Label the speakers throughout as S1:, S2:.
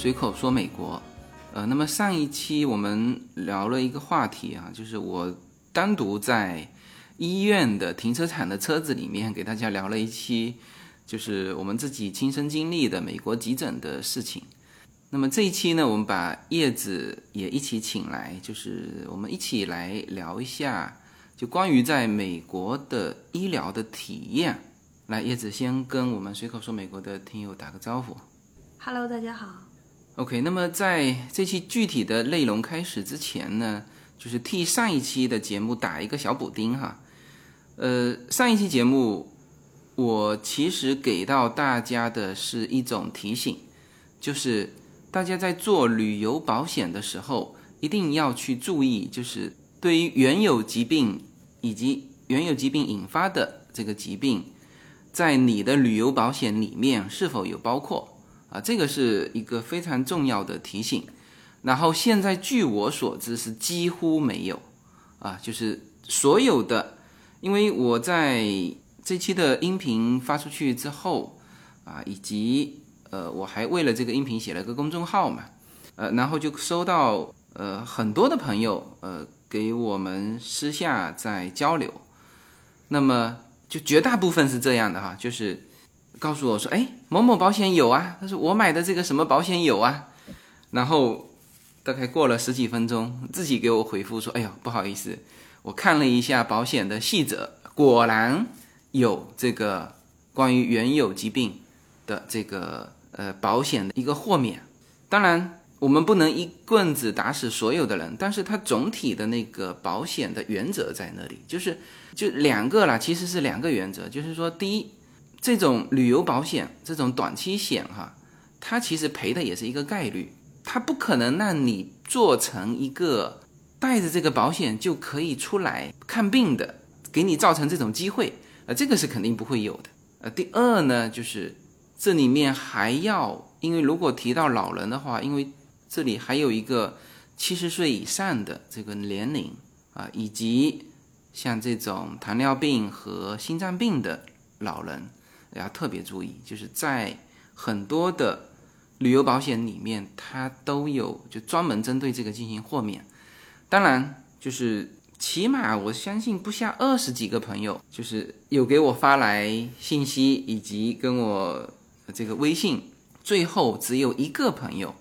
S1: 随口说美国，呃，那么上一期我们聊了一个话题啊，就是我单独在医院的停车场的车子里面给大家聊了一期，就是我们自己亲身经历的美国急诊的事情。那么这一期呢，我们把叶子也一起请来，就是我们一起来聊一下，就关于在美国的医疗的体验。来，叶子先跟我们随口说美国的听友打个招呼。
S2: Hello，大家好。
S1: OK，那么在这期具体的内容开始之前呢，就是替上一期的节目打一个小补丁哈。呃，上一期节目我其实给到大家的是一种提醒，就是大家在做旅游保险的时候，一定要去注意，就是对于原有疾病以及原有疾病引发的这个疾病，在你的旅游保险里面是否有包括。啊，这个是一个非常重要的提醒。然后现在据我所知是几乎没有，啊，就是所有的，因为我在这期的音频发出去之后，啊，以及呃，我还为了这个音频写了个公众号嘛，呃，然后就收到呃很多的朋友呃给我们私下在交流，那么就绝大部分是这样的哈，就是。告诉我说，哎，某某保险有啊，他说我买的这个什么保险有啊，然后大概过了十几分钟，自己给我回复说，哎呦，不好意思，我看了一下保险的细则，果然有这个关于原有疾病的这个呃保险的一个豁免。当然，我们不能一棍子打死所有的人，但是它总体的那个保险的原则在那里，就是就两个啦，其实是两个原则，就是说第一。这种旅游保险，这种短期险哈，它其实赔的也是一个概率，它不可能让你做成一个带着这个保险就可以出来看病的，给你造成这种机会，呃，这个是肯定不会有的。呃，第二呢，就是这里面还要，因为如果提到老人的话，因为这里还有一个七十岁以上的这个年龄啊，以及像这种糖尿病和心脏病的老人。要特别注意，就是在很多的旅游保险里面，它都有就专门针对这个进行豁免。当然，就是起码我相信不下二十几个朋友，就是有给我发来信息以及跟我这个微信，最后只有一个朋友，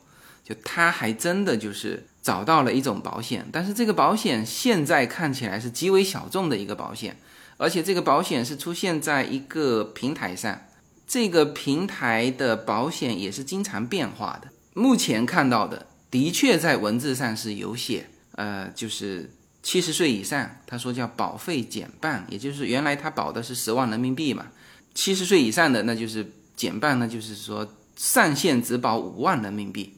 S1: 就他还真的就是找到了一种保险，但是这个保险现在看起来是极为小众的一个保险。而且这个保险是出现在一个平台上，这个平台的保险也是经常变化的。目前看到的，的确在文字上是有写，呃，就是七十岁以上，他说叫保费减半，也就是原来他保的是十万人民币嘛，七十岁以上的那就是减半，那就是说上限只保五万人民币，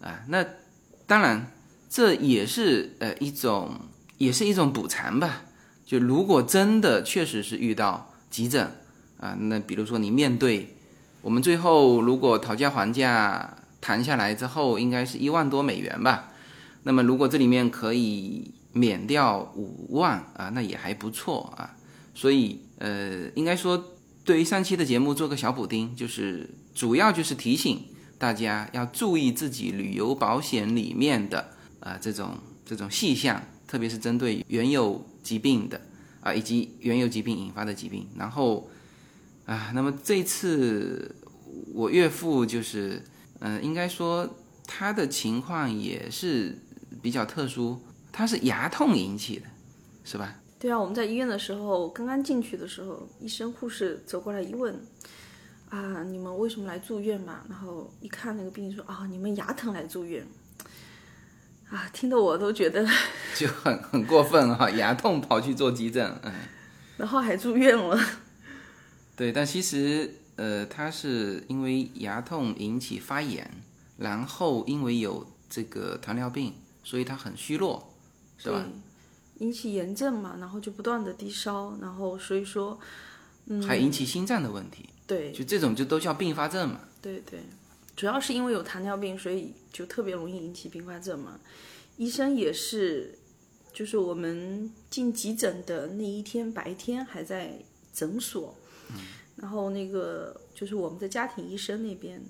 S1: 啊，那当然这也是呃一种，也是一种补偿吧。就如果真的确实是遇到急诊啊，那比如说你面对我们最后如果讨价还价谈下来之后，应该是一万多美元吧。那么如果这里面可以免掉五万啊，那也还不错啊。所以呃，应该说对于上期的节目做个小补丁，就是主要就是提醒大家要注意自己旅游保险里面的啊这种这种细项，特别是针对原有。疾病的啊，以及原有疾病引发的疾病，然后啊，那么这次我岳父就是，嗯、应该说他的情况也是比较特殊，他是牙痛引起的，是吧？
S2: 对啊，我们在医院的时候，刚刚进去的时候，医生护士走过来一问，啊，你们为什么来住院嘛？然后一看那个病人说，啊，你们牙疼来住院。啊，听得我都觉得，
S1: 就很很过分哈、牙痛跑去做急诊，嗯，
S2: 然后还住院了。
S1: 对，但其实呃，他是因为牙痛引起发炎，然后因为有这个糖尿病，所以他很虚弱，是吧？
S2: 引起炎症嘛，然后就不断的低烧，然后所以说，嗯，
S1: 还引起心脏的问题，
S2: 对
S1: 就这种就都叫并发症嘛。
S2: 对对，主要是因为有糖尿病，所以就特别容易引起并发症嘛。医生也是，就是我们进急诊的那一天白天还在诊所，然后那个就是我们的家庭医生那边，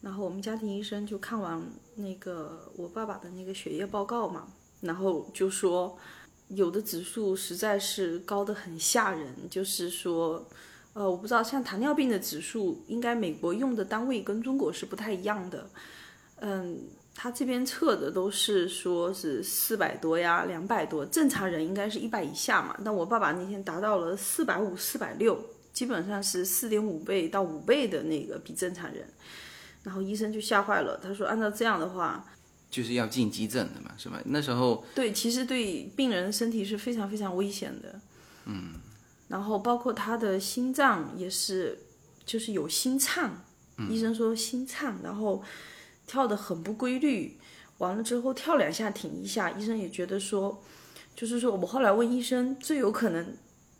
S2: 然后我们家庭医生就看完那个我爸爸的那个血液报告嘛，然后就说有的指数实在是高的很吓人，就是说，呃，我不知道像糖尿病的指数，应该美国用的单位跟中国是不太一样的，嗯。他这边测的都是说是四百多呀，两百多，正常人应该是一百以下嘛。但我爸爸那天达到了四百五、四百六，基本上是四点五倍到五倍的那个比正常人。然后医生就吓坏了，他说按照这样的话，
S1: 就是要进急诊的嘛，是吧？那时候
S2: 对，其实对病人身体是非常非常危险的。
S1: 嗯。
S2: 然后包括他的心脏也是，就是有心颤，医生说心颤，然后。跳的很不规律，完了之后跳两下停一下，医生也觉得说，就是说我后来问医生，最有可能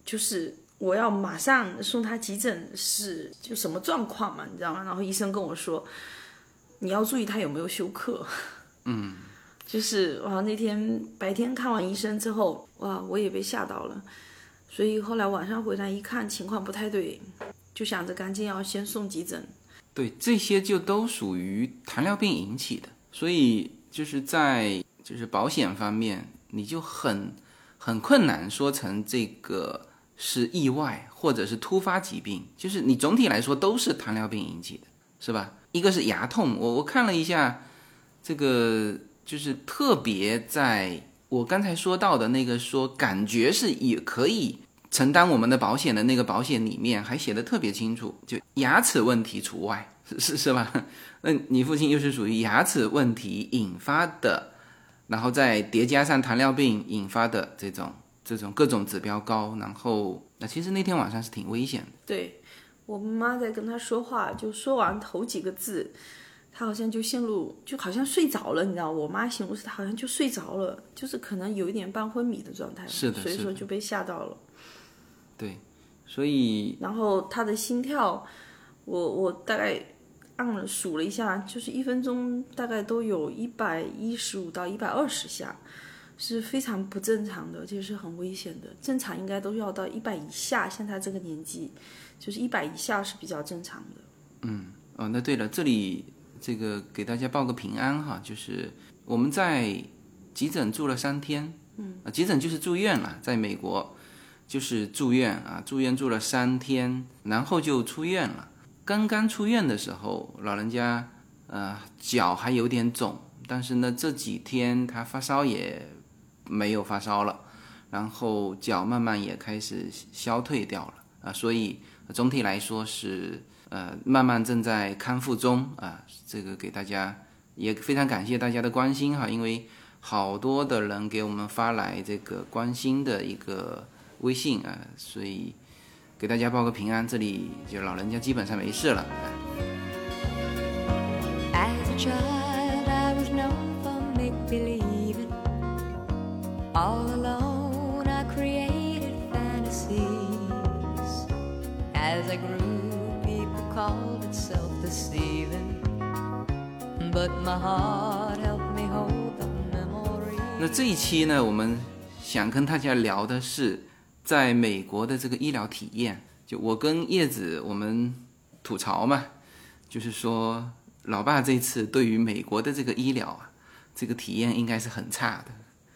S2: 就是我要马上送他急诊是就什么状况嘛，你知道吗？然后医生跟我说，你要注意他有没有休克。
S1: 嗯，
S2: 就是哇，那天白天看完医生之后，哇，我也被吓到了，所以后来晚上回来一看情况不太对，就想着赶紧要先送急诊。
S1: 对，这些就都属于糖尿病引起的，所以就是在就是保险方面，你就很很困难说成这个是意外或者是突发疾病，就是你总体来说都是糖尿病引起的，是吧？一个是牙痛，我我看了一下，这个就是特别在我刚才说到的那个说感觉是也可以。承担我们的保险的那个保险里面还写的特别清楚，就牙齿问题除外，是是是吧？那你父亲又是属于牙齿问题引发的，然后再叠加上糖尿病引发的这种这种各种指标高，然后那其实那天晚上是挺危险的。
S2: 对我妈在跟他说话，就说完头几个字，他好像就陷入，就好像睡着了，你知道？我妈形容是他好像就睡着了，就是可能有一点半昏迷的状态，
S1: 是的，
S2: 所以说就被吓到了。
S1: 对，所以
S2: 然后他的心跳，我我大概按了数了一下，就是一分钟大概都有一百一十五到一百二十下，是非常不正常的，就是很危险的。正常应该都要到一百以下，像他这个年纪，就是一百以下是比较正常的。
S1: 嗯，哦，那对了，这里这个给大家报个平安哈，就是我们在急诊住了三天，
S2: 嗯，
S1: 啊，急诊就是住院了，在美国。就是住院啊，住院住了三天，然后就出院了。刚刚出院的时候，老人家呃脚还有点肿，但是呢这几天他发烧也没有发烧了，然后脚慢慢也开始消退掉了啊，所以总体来说是呃慢慢正在康复中啊。这个给大家也非常感谢大家的关心哈，因为好多的人给我们发来这个关心的一个。微信啊，所以给大家报个平安，这里就老人家基本上没事了。那这一期呢，我们想跟大家聊的是。在美国的这个医疗体验，就我跟叶子我们吐槽嘛，就是说老爸这次对于美国的这个医疗啊，这个体验应该是很差的。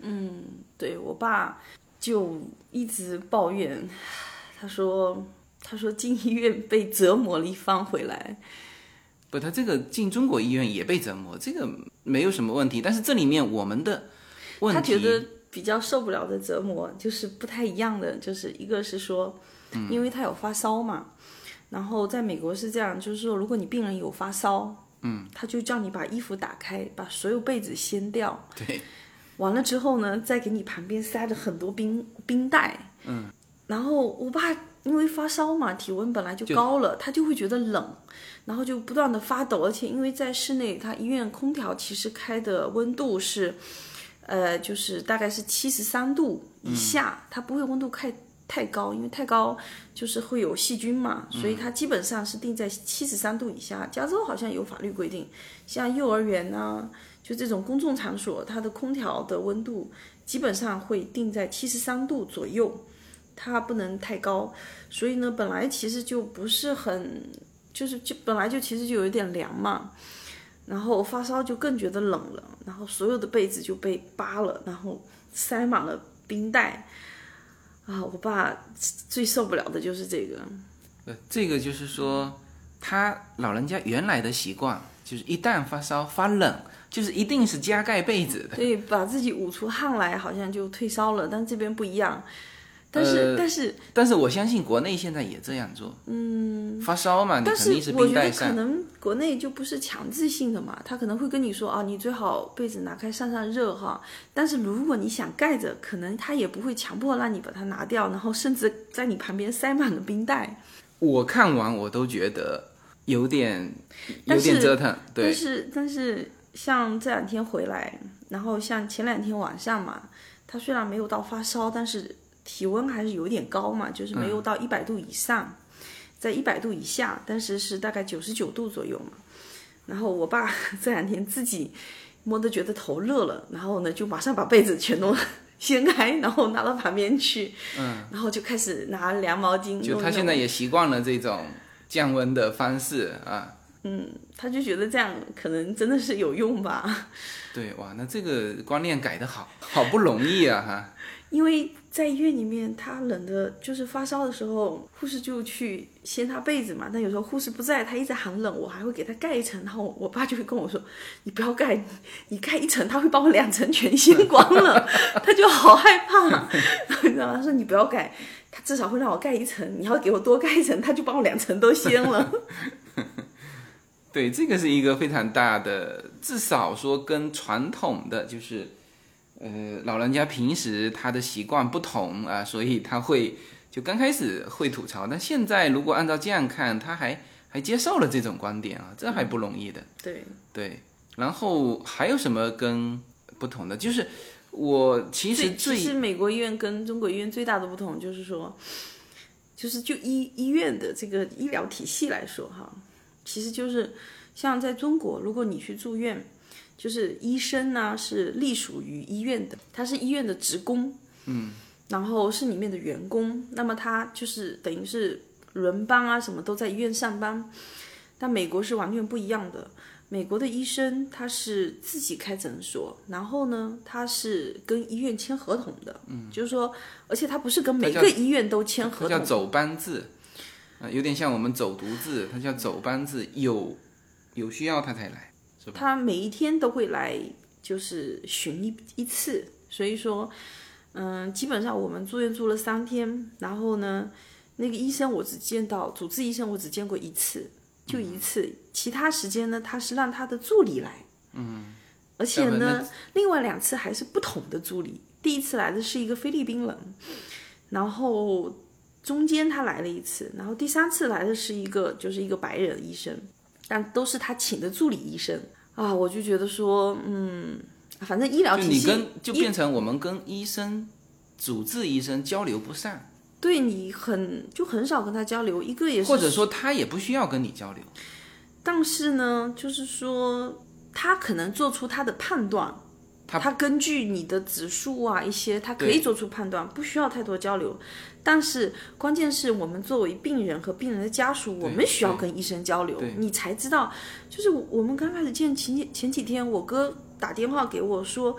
S2: 嗯，对我爸就一直抱怨，他说他说进医院被折磨了一番回来。
S1: 不，他这个进中国医院也被折磨，这个没有什么问题。但是这里面我们的问题。
S2: 他觉得。比较受不了的折磨就是不太一样的，就是一个是说，因为他有发烧嘛，然后在美国是这样，就是说如果你病人有发烧，
S1: 嗯，
S2: 他就叫你把衣服打开，把所有被子掀掉，
S1: 对，
S2: 完了之后呢，再给你旁边塞着很多冰冰袋，
S1: 嗯，
S2: 然后我爸因为发烧嘛，体温本来就高了，他就会觉得冷，然后就不断的发抖，而且因为在室内，他医院空调其实开的温度是。呃，就是大概是七十三度以下，它不会温度太太高，因为太高就是会有细菌嘛，所以它基本上是定在七十三度以下。加州好像有法律规定，像幼儿园呐，就这种公众场所，它的空调的温度基本上会定在七十三度左右，它不能太高。所以呢，本来其实就不是很，就是就本来就其实就有一点凉嘛。然后发烧就更觉得冷了，然后所有的被子就被扒了，然后塞满了冰袋。啊，我爸最受不了的就是这个。
S1: 呃，这个就是说，他老人家原来的习惯就是一旦发烧发冷，就是一定是加盖被子的。
S2: 对，把自己捂出汗来，好像就退烧了。但这边不一样。但是，但是，
S1: 但是我相信国内现在也这样做。嗯，发烧嘛，你肯定
S2: 是
S1: 我觉
S2: 得。可能国内就不是强制性的嘛，他可能会跟你说啊，你最好被子拿开散散热哈。但是如果你想盖着，可能他也不会强迫让你把它拿掉，然后甚至在你旁边塞满了冰袋。
S1: 我看完我都觉得有点有点折腾。对。
S2: 但是但是像这两天回来，然后像前两天晚上嘛，他虽然没有到发烧，但是。体温还是有点高嘛，就是没有到一百度以上，在一百度以下，但是是大概九十九度左右嘛。然后我爸 这两天自己摸得觉得头热了，然后呢就马上把被子全都掀开，然后拿到旁边去，嗯，然后就开始拿凉毛巾。
S1: 就他现在也习惯了这种降温的方式啊。
S2: 嗯，他就觉得这样可能真的是有用吧。
S1: 对，哇，那这个观念改得好好不容易啊哈。
S2: 因为在医院里面，他冷的，就是发烧的时候，护士就去掀他被子嘛。但有时候护士不在，他一直喊冷，我还会给他盖一层。然后我爸就会跟我说：“你不要盖，你盖一层，他会把我两层全掀光了。” 他就好害怕，你知道吗？他说：“你不要盖，他至少会让我盖一层。你要给我多盖一层，他就把我两层都掀了。”
S1: 对，这个是一个非常大的，至少说跟传统的就是。呃，老人家平时他的习惯不同啊，所以他会就刚开始会吐槽，但现在如果按照这样看，他还还接受了这种观点啊，这还不容易的。
S2: 对
S1: 对，然后还有什么跟不同的？就是我其实
S2: 最其实美国医院跟中国医院最大的不同就是说，就是就医医院的这个医疗体系来说哈，其实就是像在中国，如果你去住院。就是医生呢，是隶属于医院的，他是医院的职工，嗯，然后是里面的员工，那么他就是等于是轮班啊，什么都在医院上班。但美国是完全不一样的，美国的医生他是自己开诊所，然后呢，他是跟医院签合同的，嗯，就是说，而且他不是跟每个医院都签合同，
S1: 叫走班制，啊，有点像我们走读制，他叫走班制，有有需要他才来。
S2: 他每一天都会来，就是巡一一次，所以说，嗯，基本上我们住院住了三天，然后呢，那个医生我只见到主治医生，我只见过一次，就一次，其他时间呢，他是让他的助理来，嗯，而且呢，另外两次还是不同的助理，第一次来的是一个菲律宾人，然后中间他来了一次，然后第三次来的是一个就是一个白人医生，但都是他请的助理医生。啊，我就觉得说，嗯，反正医疗体
S1: 系，就你跟就变成我们跟医生、主治医生交流不上，
S2: 对你很就很少跟他交流，一个也是，
S1: 或者说他也不需要跟你交流，
S2: 但是呢，就是说他可能做出他的判断。他根据你的指数啊，一些他可以做出判断，不需要太多交流。但是关键是我们作为病人和病人的家属，我们需要跟医生交流，你才知道。就是我们刚开始见前前几天，我哥打电话给我说，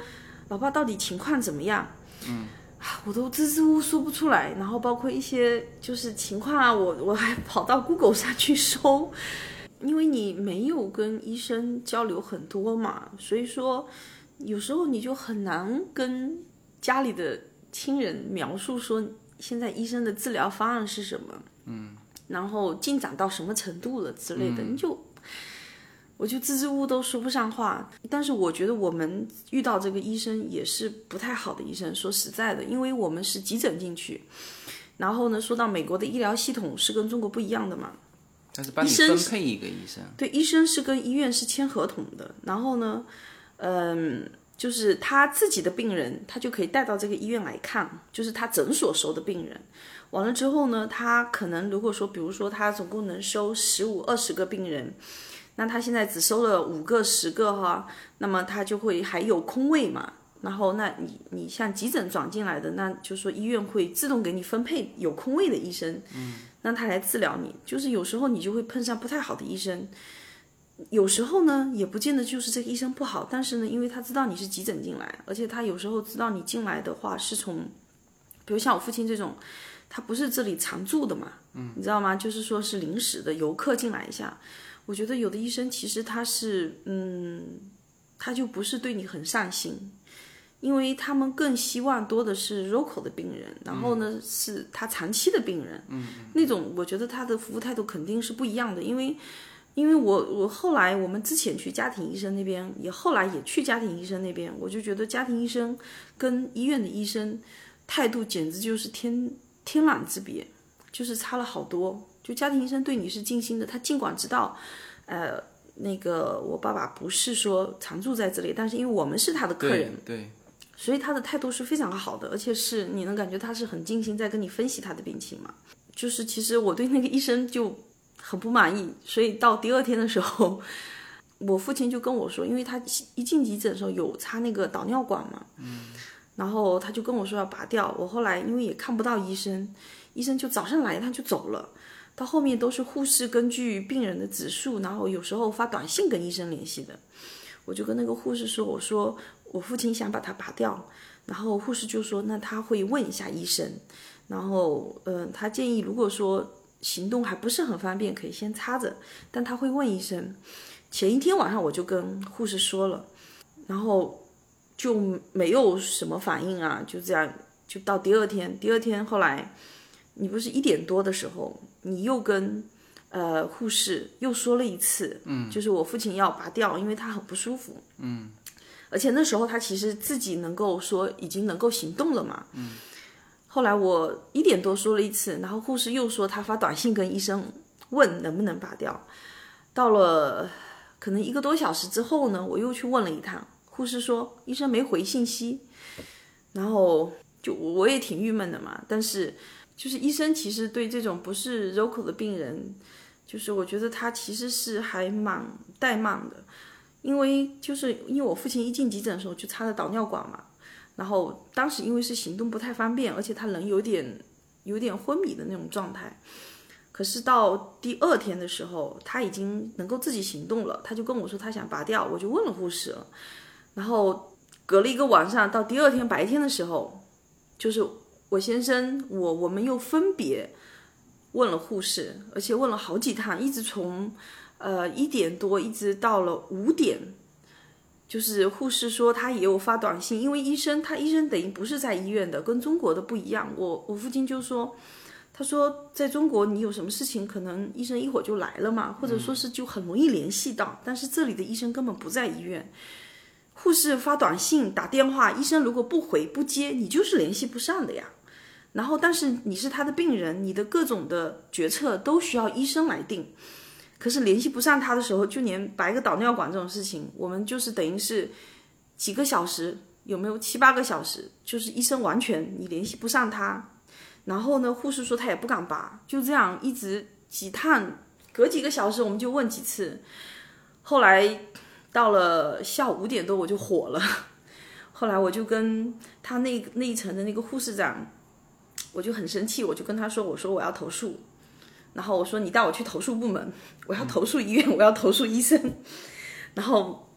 S2: 老爸到底情况怎么样？嗯，我都支支吾吾说不出来。然后包括一些就是情况啊，我我还跑到 Google 上去搜，因为你没有跟医生交流很多嘛，所以说。有时候你就很难跟家里的亲人描述说现在医生的治疗方案是什么，嗯，然后进展到什么程度了之类的，你就我就支支吾吾都说不上话。但是我觉得我们遇到这个医生也是不太好的医生，说实在的，因为我们是急诊进去，然后呢，说到美国的医疗系统是跟中国不一样的嘛，
S1: 但是帮你分配一个医生，
S2: 对，医生是跟医院是签合同的，然后呢。嗯，就是他自己的病人，他就可以带到这个医院来看，就是他诊所收的病人。完了之后呢，他可能如果说，比如说他总共能收十五、二十个病人，那他现在只收了五个、十个哈，那么他就会还有空位嘛。然后那你你像急诊转进来的，那就说医院会自动给你分配有空位的医生，嗯，让他来治疗你。就是有时候你就会碰上不太好的医生。有时候呢，也不见得就是这个医生不好，但是呢，因为他知道你是急诊进来，而且他有时候知道你进来的话是从，比如像我父亲这种，他不是这里常住的嘛，嗯，你知道吗？就是说是临时的游客进来一下。我觉得有的医生其实他是，嗯，他就不是对你很上心，因为他们更希望多的是 local 的病人，然后呢是他长期的病人，嗯，那种我觉得他的服务态度肯定是不一样的，因为。因为我我后来我们之前去家庭医生那边，也后来也去家庭医生那边，我就觉得家庭医生跟医院的医生态度简直就是天天壤之别，就是差了好多。就家庭医生对你是尽心的，他尽管知道，呃，那个我爸爸不是说常住在这里，但是因为我们是他的客人，
S1: 对，
S2: 所以他的态度是非常好的，而且是你能感觉他是很尽心在跟你分析他的病情嘛。就是其实我对那个医生就。很不满意，所以到第二天的时候，我父亲就跟我说，因为他一进急诊的时候有插那个导尿管嘛，嗯，然后他就跟我说要拔掉。我后来因为也看不到医生，医生就早上来一趟就走了，到后面都是护士根据病人的指数，然后有时候发短信跟医生联系的。我就跟那个护士说，我说我父亲想把它拔掉，然后护士就说那他会问一下医生，然后嗯，他建议如果说。行动还不是很方便，可以先插着，但他会问医生。前一天晚上我就跟护士说了，然后就没有什么反应啊，就这样，就到第二天。第二天后来，你不是一点多的时候，你又跟呃护士又说了一次，嗯，就是我父亲要拔掉，因为他很不舒服，嗯，而且那时候他其实自己能够说已经能够行动了嘛，嗯。后来我一点多说了一次，然后护士又说他发短信跟医生问能不能拔掉。到了可能一个多小时之后呢，我又去问了一趟，护士说医生没回信息。然后就我也挺郁闷的嘛，但是就是医生其实对这种不是 local 的病人，就是我觉得他其实是还蛮怠慢的，因为就是因为我父亲一进急诊的时候就插了导尿管嘛。然后当时因为是行动不太方便，而且他人有点有点昏迷的那种状态。可是到第二天的时候，他已经能够自己行动了，他就跟我说他想拔掉，我就问了护士了。然后隔了一个晚上，到第二天白天的时候，就是我先生我我们又分别问了护士，而且问了好几趟，一直从呃一点多一直到了五点。就是护士说他也有发短信，因为医生他医生等于不是在医院的，跟中国的不一样。我我父亲就说，他说在中国你有什么事情，可能医生一会儿就来了嘛，或者说是就很容易联系到。但是这里的医生根本不在医院，护士发短信打电话，医生如果不回不接，你就是联系不上的呀。然后但是你是他的病人，你的各种的决策都需要医生来定。可是联系不上他的时候，就连拔个导尿管这种事情，我们就是等于是几个小时，有没有七八个小时？就是医生完全你联系不上他，然后呢，护士说他也不敢拔，就这样一直几趟，隔几个小时我们就问几次。后来到了下午五点多，我就火了。后来我就跟他那那一层的那个护士长，我就很生气，我就跟他说：“我说我要投诉。”然后我说你带我去投诉部门，我要投诉医院，我要投诉医生。然后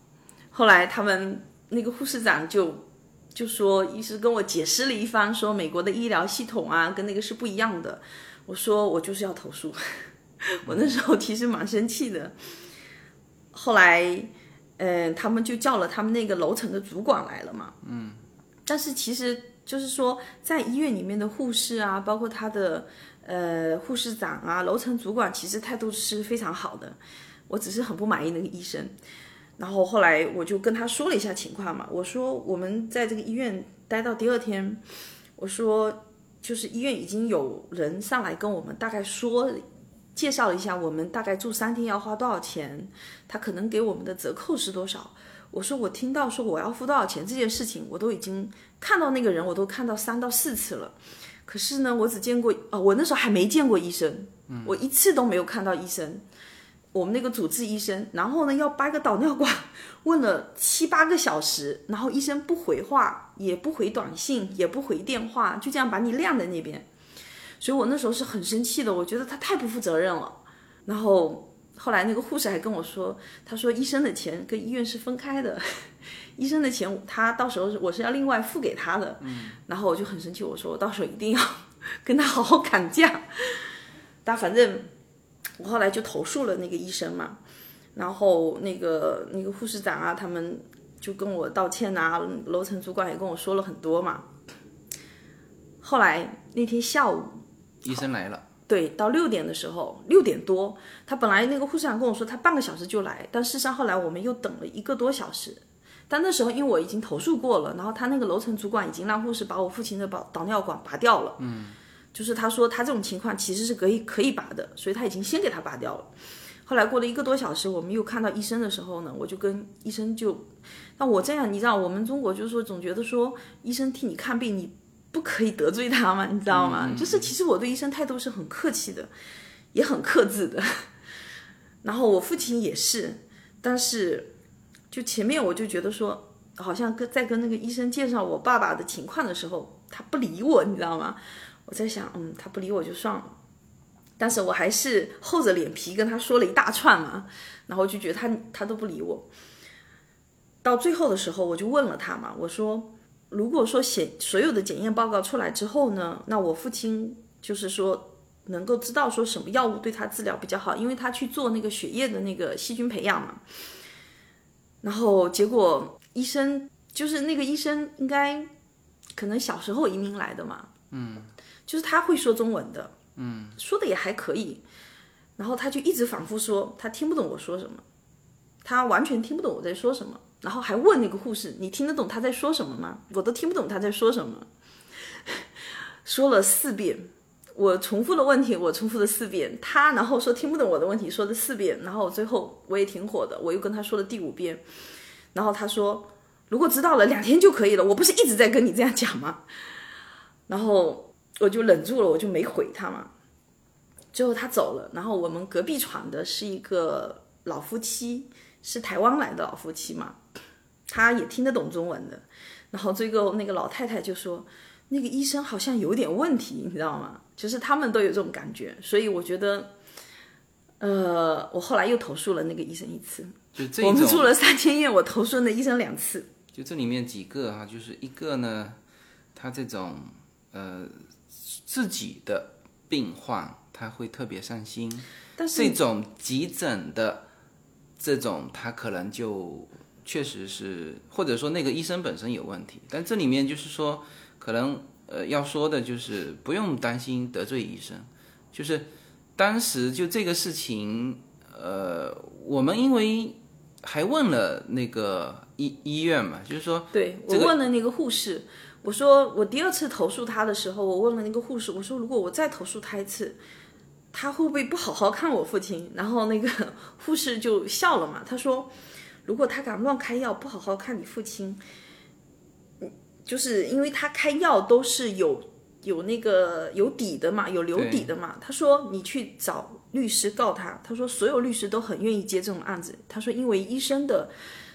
S2: 后来他们那个护士长就就说，医师跟我解释了一番，说美国的医疗系统啊跟那个是不一样的。我说我就是要投诉，我那时候其实蛮生气的。后来，嗯，他们就叫了他们那个楼层的主管来了嘛。嗯。但是其实就是说，在医院里面的护士啊，包括他的。呃，护士长啊，楼层主管其实态度是非常好的，我只是很不满意那个医生。然后后来我就跟他说了一下情况嘛，我说我们在这个医院待到第二天，我说就是医院已经有人上来跟我们大概说，介绍了一下我们大概住三天要花多少钱，他可能给我们的折扣是多少。我说我听到说我要付多少钱这件事情，我都已经看到那个人，我都看到三到四次了。可是呢，我只见过啊，我那时候还没见过医生，我一次都没有看到医生。我们那个主治医生，然后呢要掰个导尿管，问了七八个小时，然后医生不回话，也不回短信，也不回电话，就这样把你晾在那边。所以我那时候是很生气的，我觉得他太不负责任了。然后后来那个护士还跟我说，他说医生的钱跟医院是分开的，医生的钱他到时候我是要另外付给他的。嗯，然后我就很生气，我说我到时候一定要跟他好好砍价。但反正我后来就投诉了那个医生嘛，然后那个那个护士长啊，他们就跟我道歉啊，楼层主管也跟我说了很多嘛。后来那天下午，
S1: 医生来了。
S2: 对，到六点的时候，六点多，他本来那个护士长跟我说他半个小时就来，但事实上后来我们又等了一个多小时。但那时候因为我已经投诉过了，然后他那个楼层主管已经让护士把我父亲的导导尿管拔掉了。嗯，就是他说他这种情况其实是可以可以拔的，所以他已经先给他拔掉了。后来过了一个多小时，我们又看到医生的时候呢，我就跟医生就，那我这样，你知道我们中国就是说总觉得说医生替你看病，你。不可以得罪他嘛，你知道吗？就是其实我对医生态度是很客气的，也很克制的。然后我父亲也是，但是就前面我就觉得说，好像跟在跟那个医生介绍我爸爸的情况的时候，他不理我，你知道吗？我在想，嗯，他不理我就算了，但是我还是厚着脸皮跟他说了一大串嘛。然后就觉得他他都不理我。到最后的时候，我就问了他嘛，我说。如果说检所有的检验报告出来之后呢，那我父亲就是说能够知道说什么药物对他治疗比较好，因为他去做那个血液的那个细菌培养嘛。然后结果医生就是那个医生应该可能小时候移民来的嘛，嗯，就是他会说中文的，嗯，说的也还可以。然后他就一直反复说他听不懂我说什么，他完全听不懂我在说什么。然后还问那个护士：“你听得懂他在说什么吗？”我都听不懂他在说什么。说了四遍，我重复的问题我重复了四遍，他然后说听不懂我的问题，说了四遍，然后最后我也挺火的，我又跟他说了第五遍，然后他说：“如果知道了，两天就可以了。”我不是一直在跟你这样讲吗？然后我就忍住了，我就没回他嘛。最后他走了，然后我们隔壁床的是一个老夫妻，是台湾来的老夫妻嘛。他也听得懂中文的，然后这个那个老太太就说，那个医生好像有点问题，你知道吗？就是他们都有这种感觉，所以我觉得，呃，我后来又投诉了那个医生一次。
S1: 就这
S2: 我们住了三天院，我投诉那医生两次。
S1: 就这里面几个哈，就是一个呢，他这种呃自己的病患他会特别上心，
S2: 但是
S1: 这种急诊的这种他可能就。确实是，或者说那个医生本身有问题，但这里面就是说，可能呃要说的就是不用担心得罪医生，就是当时就这个事情，呃，我们因为还问了那个医医院嘛，就是说，
S2: 对我问了那个护士，我说我第二次投诉他的时候，我问了那个护士，我说如果我再投诉他一次，他会不会不好好看我父亲？然后那个护士就笑了嘛，他说。如果他敢乱开药，不好好看你父亲，嗯，就是因为他开药都是有有那个有底的嘛，有留底的嘛。他说你去找律师告他，他说所有律师都很愿意接这种案子。他说因为医生的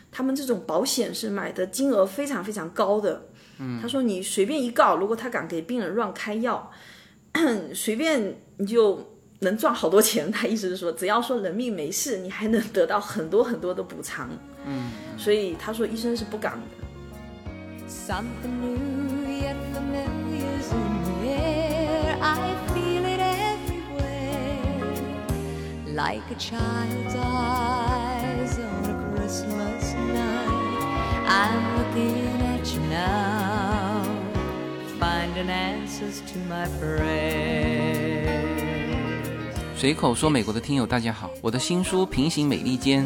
S2: 他们这种保险是买的金额非常非常高的。嗯，他说你随便一告，如果他敢给病人乱开药，随便你就。能赚好多钱，他意思是说，只要说人命没事，你还能得到很多很多的补偿。嗯，所以他说医生是不敢的。
S1: 随口说，美国的听友大家好，我的新书《平行美利坚》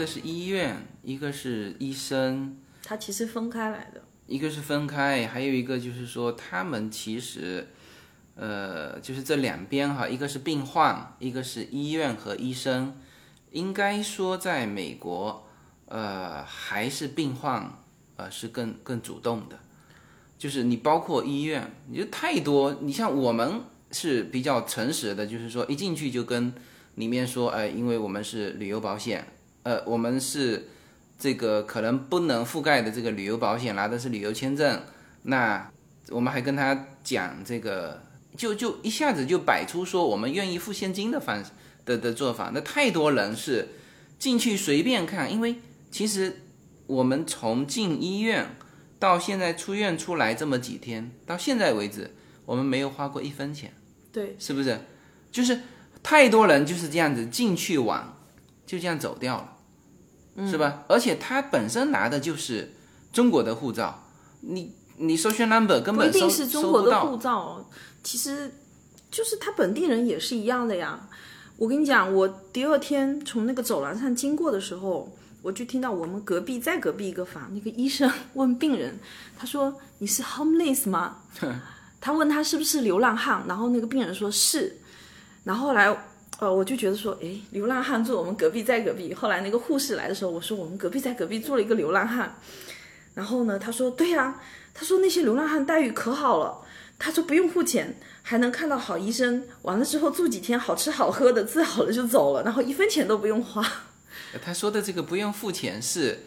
S1: 个是医院，一个是医生，
S2: 它其实分开来的。
S1: 一个是分开，还有一个就是说他们其实，呃，就是这两边哈，一个是病患，一个是医院和医生，应该说在美国，呃，还是病患，呃，是更更主动的，就是你包括医院，你就太多，你像我们是比较诚实的，就是说一进去就跟里面说，哎，因为我们是旅游保险，呃，我们是。这个可能不能覆盖的这个旅游保险拿的是旅游签证，那我们还跟他讲这个，就就一下子就摆出说我们愿意付现金的方的的做法。那太多人是进去随便看，因为其实我们从进医院到现在出院出来这么几天，到现在为止，我们没有花过一分钱，
S2: 对，
S1: 是不是？就是太多人就是这样子进去玩，就这样走掉了。是吧？而且他本身拿的就是中国的护照，你你 social number 根本
S2: 不一定是中国的护照，其实就是他本地人也是一样的呀。我跟你讲，我第二天从那个走廊上经过的时候，我就听到我们隔壁在隔壁一个房那个医生 问病人，他说你是 homeless 吗？他问他是不是流浪汉，然后那个病人说是，然后来。呃，我就觉得说，哎，流浪汉住我们隔壁，在隔壁。后来那个护士来的时候，我说我们隔壁在隔壁住了一个流浪汉。然后呢，他说对呀，他说那些流浪汉待遇可好了，他说不用付钱，还能看到好医生，完了之后住几天，好吃好喝的，治好了就走了，然后一分钱都不用花。
S1: 他说的这个不用付钱是。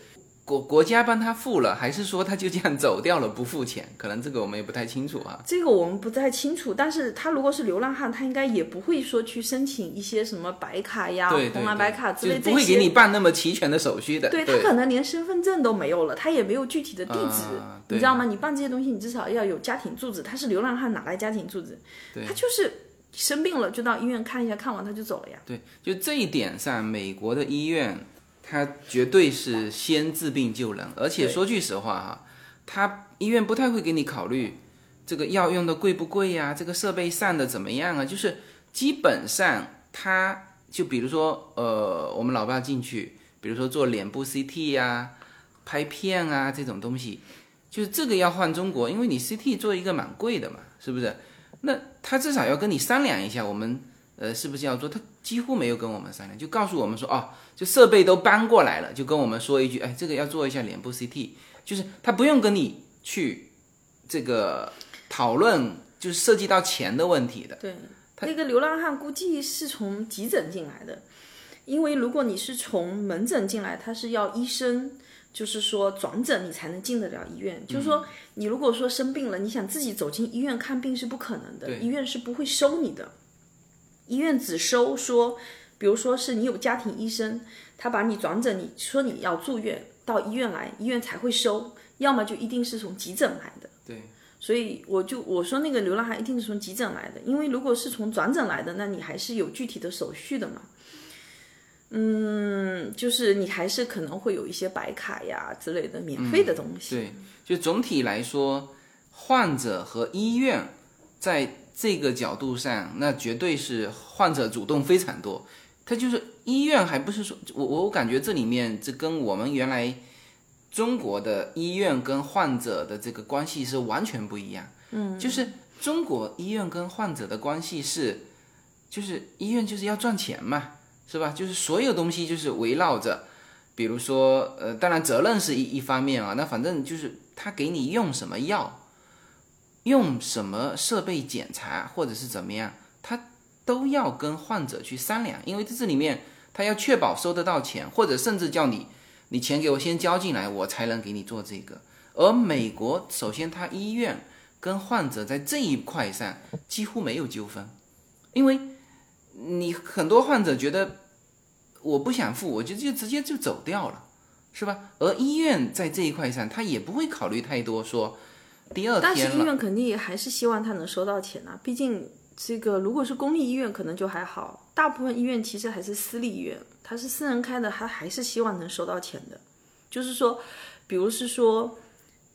S1: 国国家帮他付了，还是说他就这样走掉了不付钱？可能这个我们也不太清楚啊。
S2: 这个我们不太清楚，但是他如果是流浪汉，他应该也不会说去申请一些什么白卡呀、红蓝白卡之类这
S1: 些，不会给你办那么齐全的手续的。
S2: 对他可能连身份证都没有了，他也没有具体的地址，你知道吗？你办这些东西，你至少要有家庭住址。他是流浪汉，哪来家庭住址？他就是生病了就到医院看一下，看完他就走了呀。
S1: 对，就这一点上，美国的医院。他绝对是先治病救人，而且说句实话哈，他医院不太会给你考虑这个药用的贵不贵呀，这个设备上的怎么样啊？就是基本上他就比如说呃，我们老爸进去，比如说做脸部 CT 呀、拍片啊这种东西，就是这个要换中国，因为你 CT 做一个蛮贵的嘛，是不是？那他至少要跟你商量一下，我们。呃，是不是要做？他几乎没有跟我们商量，就告诉我们说，哦，就设备都搬过来了，就跟我们说一句，哎，这个要做一下脸部 CT，就是他不用跟你去这个讨论，就是涉及到钱的问题的。
S2: 对，那个流浪汉估计是从急诊进来的，因为如果你是从门诊进来，他是要医生，就是说转诊你才能进得了医院。就是说，你如果说生病了，你想自己走进医院看病是不可能的，医院是不会收你的。医院只收说，比如说是你有家庭医生，他把你转诊，你说你要住院到医院来，医院才会收，要么就一定是从急诊来的。
S1: 对，
S2: 所以我就我说那个流浪汉一定是从急诊来的，因为如果是从转诊来的，那你还是有具体的手续的嘛。嗯，就是你还是可能会有一些白卡呀之类的免费的东西。
S1: 对，就总体来说，患者和医院在。这个角度上，那绝对是患者主动非常多。他就是医院，还不是说我我感觉这里面这跟我们原来中国的医院跟患者的这个关系是完全不一样。
S2: 嗯，
S1: 就是中国医院跟患者的关系是，就是医院就是要赚钱嘛，是吧？就是所有东西就是围绕着，比如说呃，当然责任是一一方面啊，那反正就是他给你用什么药。用什么设备检查或者是怎么样，他都要跟患者去商量，因为在这里面他要确保收得到钱，或者甚至叫你，你钱给我先交进来，我才能给你做这个。而美国首先他医院跟患者在这一块上几乎没有纠纷，因为你很多患者觉得我不想付，我就就直接就走掉了，是吧？而医院在这一块上他也不会考虑太多说。
S2: 但是医院肯定也还是希望他能收到钱啊，毕竟这个如果是公立医院可能就还好，大部分医院其实还是私立医院，他是私人开的，他还是希望能收到钱的。就是说，比如是说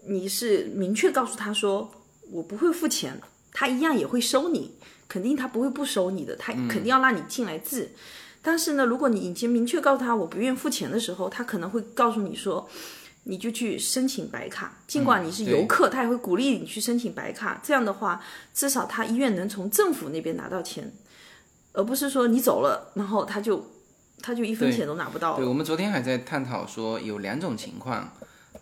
S2: 你是明确告诉他说我不会付钱，他一样也会收你，肯定他不会不收你的，他肯定要让你进来治。但是呢，如果你已经明确告诉他我不愿意付钱的时候，他可能会告诉你说。你就去申请白卡，尽管你是游客，他也会鼓励你去申请白卡。这样的话，至少他医院能从政府那边拿到钱，而不是说你走了，然后他就他就一分钱都拿不到。
S1: 对，我们昨天还在探讨说有两种情况，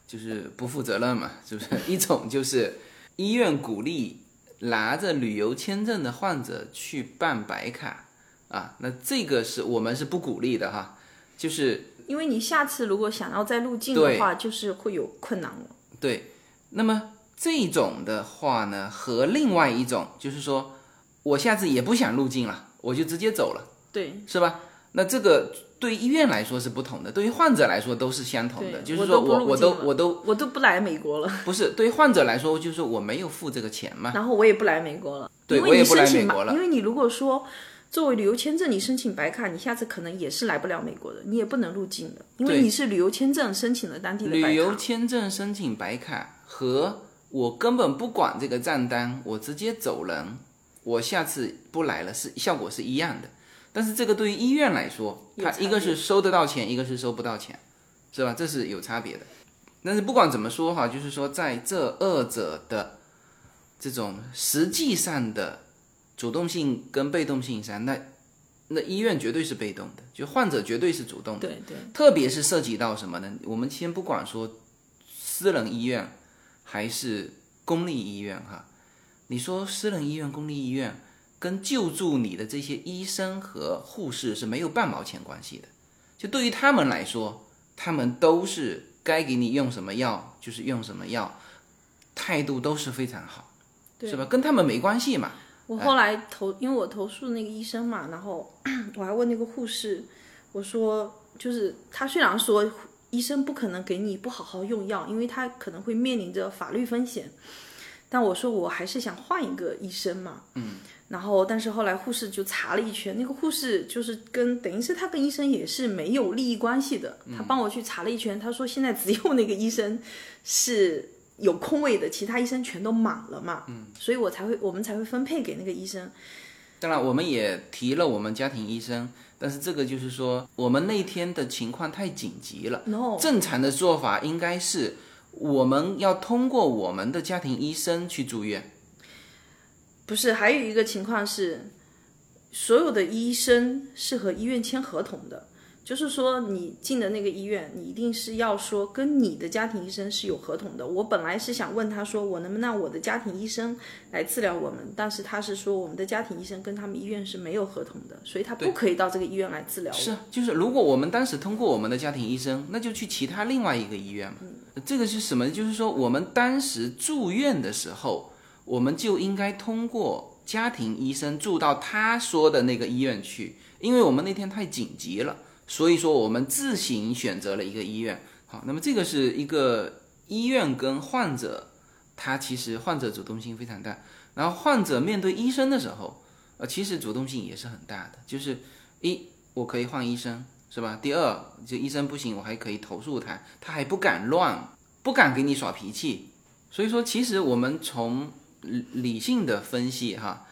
S1: 就是不负责任嘛，是不是？一种就是医院鼓励拿着旅游签证的患者去办白卡啊，那这个是我们是不鼓励的哈，就是。
S2: 因为你下次如果想要再入境的话，就是会有困难了。
S1: 对，那么这种的话呢，和另外一种就是说，我下次也不想入境了，我就直接走了，
S2: 对，
S1: 是吧？那这个对医院来说是不同的，对于患者来说都是相同的，就是说我我都我都
S2: 我都不来美国了。
S1: 不是，对于患者来说，就是我没有付这个钱嘛，
S2: 然后我也不来美国了，
S1: 对我也不来美国了，
S2: 因为你如果说。作为旅游签证，你申请白卡，你下次可能也是来不了美国的，你也不能入境的，因为你是旅游签证申请了当地的白
S1: 卡。旅游签证申请白卡和我根本不管这个账单，我直接走人，我下次不来了，是效果是一样的。但是这个对于医院来说，它一个是收得到钱，一个是收不到钱，是吧？这是有差别的。但是不管怎么说哈，就是说在这二者的这种实际上的。主动性跟被动性上，那那医院绝对是被动的，就患者绝对是主动
S2: 的。对对。
S1: 特别是涉及到什么呢？我们先不管说私人医院还是公立医院哈，你说私人医院、公立医院跟救助你的这些医生和护士是没有半毛钱关系的。就对于他们来说，他们都是该给你用什么药就是用什么药，态度都是非常好，是吧？跟他们没关系嘛。
S2: 我后来投，因为我投诉那个医生嘛，然后 我还问那个护士，我说，就是他虽然说医生不可能给你不好好用药，因为他可能会面临着法律风险，但我说我还是想换一个医生嘛，
S1: 嗯，
S2: 然后但是后来护士就查了一圈，那个护士就是跟等于是他跟医生也是没有利益关系的，他帮我去查了一圈，他说现在只有那个医生是。有空位的，其他医生全都满了嘛，
S1: 嗯，
S2: 所以我才会，我们才会分配给那个医生。
S1: 当然，我们也提了我们家庭医生，但是这个就是说，我们那天的情况太紧急了。
S2: no，
S1: 正常的做法应该是，我们要通过我们的家庭医生去住院。
S2: 不是，还有一个情况是，所有的医生是和医院签合同的。就是说，你进的那个医院，你一定是要说跟你的家庭医生是有合同的。我本来是想问他说，我能不能让我的家庭医生来治疗我们，但是他是说我们的家庭医生跟他们医院是没有合同的，所以他不可以到这个医院来治疗。
S1: 是，就是如果我们当时通过我们的家庭医生，那就去其他另外一个医院嘛。这个是什么？就是说我们当时住院的时候，我们就应该通过家庭医生住到他说的那个医院去，因为我们那天太紧急了。所以说，我们自行选择了一个医院。好，那么这个是一个医院跟患者，他其实患者主动性非常大。然后患者面对医生的时候，呃，其实主动性也是很大的。就是一，我可以换医生，是吧？第二，就医生不行，我还可以投诉他，他还不敢乱，不敢给你耍脾气。所以说，其实我们从理性的分析哈，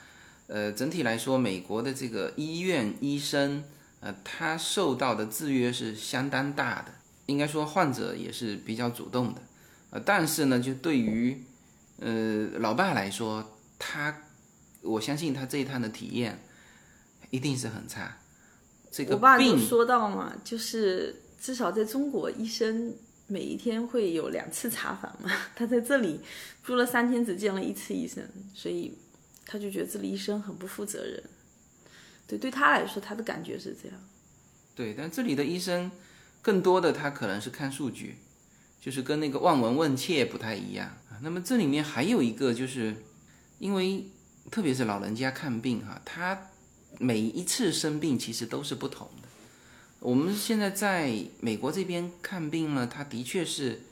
S1: 呃，整体来说，美国的这个医院医生。呃，他受到的制约是相当大的，应该说患者也是比较主动的，呃，但是呢，就对于呃老爸来说，他我相信他这一趟的体验一定是很差。这个
S2: 我爸就说到嘛，就是至少在中国，医生每一天会有两次查房嘛，他在这里住了三天，只见了一次医生，所以他就觉得这里医生很不负责任。对，对他来说，他的感觉是这样。
S1: 对，但这里的医生，更多的他可能是看数据，就是跟那个望闻问切不太一样。那么这里面还有一个，就是因为特别是老人家看病哈，他每一次生病其实都是不同的。我们现在在美国这边看病呢，他的确是，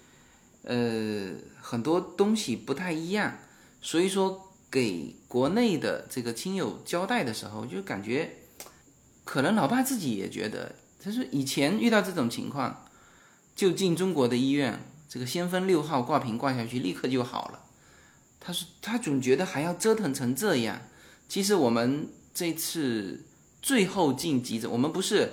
S1: 呃，很多东西不太一样，所以说。给国内的这个亲友交代的时候，就感觉，可能老爸自己也觉得，他说以前遇到这种情况，就进中国的医院，这个先锋六号挂瓶挂下去，立刻就好了。他说他总觉得还要折腾成这样。其实我们这次最后进急诊，我们不是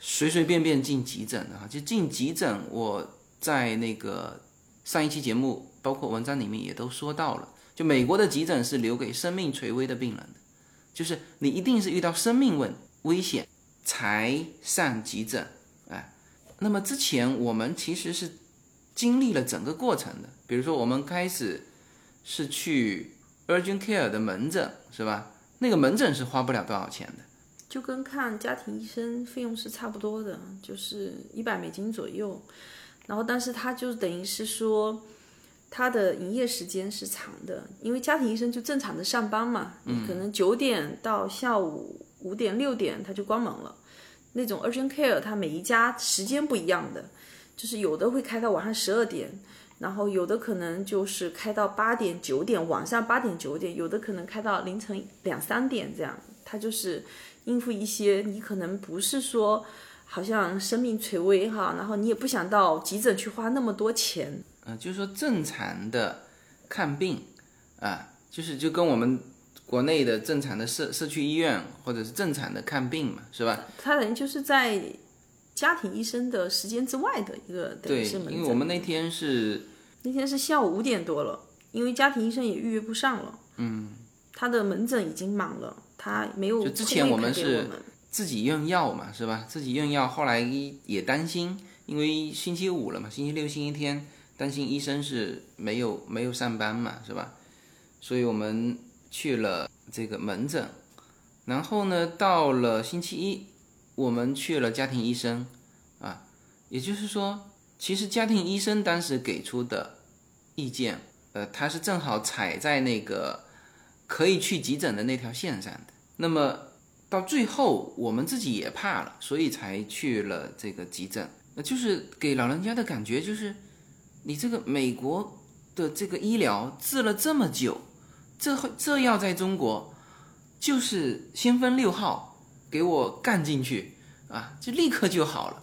S1: 随随便便进急诊的哈，就进急诊，我在那个上一期节目，包括文章里面也都说到了，就美国的急诊是留给生命垂危的病人的，就是你一定是遇到生命问危险才上急诊，哎，那么之前我们其实是经历了整个过程的，比如说我们开始是去 urgent care 的门诊，是吧？那个门诊是花不了多少钱的。
S2: 就跟看家庭医生费用是差不多的，就是一百美金左右。然后，但是它就等于是说，它的营业时间是长的，因为家庭医生就正常的上班嘛，嗯，可能九点到下午五点六点他就关门了。那种 urgent care 它每一家时间不一样的，就是有的会开到晚上十二点，然后有的可能就是开到八点九点，晚上八点九点，有的可能开到凌晨两三点这样，它就是应付一些你可能不是说。好像生命垂危哈，然后你也不想到急诊去花那么多钱。
S1: 嗯，就是说正常的看病啊，就是就跟我们国内的正常的社社区医院或者是正常的看病嘛，是吧？
S2: 他等于就是在家庭医生的时间之外的一个等于是。
S1: 因为我们那天是
S2: 那天是下午五点多了，因为家庭医生也预约不上了。
S1: 嗯，
S2: 他的门诊已经满了，他没有。
S1: 就之前我
S2: 们
S1: 是。自己用药嘛，是吧？自己用药，后来也担心，因为星期五了嘛，星期六、星期天，担心医生是没有没有上班嘛，是吧？所以我们去了这个门诊，然后呢，到了星期一，我们去了家庭医生，啊，也就是说，其实家庭医生当时给出的意见，呃，他是正好踩在那个可以去急诊的那条线上的，那么。到最后，我们自己也怕了，所以才去了这个急诊。那就是给老人家的感觉就是，你这个美国的这个医疗治了这么久，这这要在中国，就是先锋六号给我干进去啊，就立刻就好了。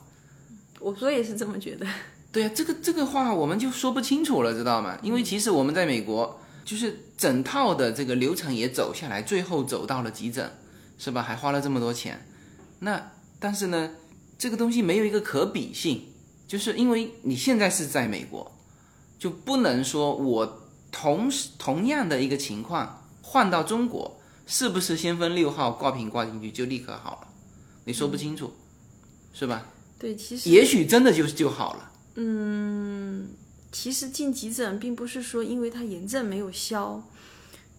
S2: 我说也是这么觉得。
S1: 对啊，这个这个话我们就说不清楚了，知道吗？因为其实我们在美国，就是整套的这个流程也走下来，最后走到了急诊。是吧？还花了这么多钱，那但是呢，这个东西没有一个可比性，就是因为你现在是在美国，就不能说我同同样的一个情况换到中国，是不是先锋六号挂瓶挂进去就立刻好了？你说不清楚，是吧？
S2: 对，其实
S1: 也许真的就就好了。
S2: 嗯，其实进急诊并不是说因为他炎症没有消，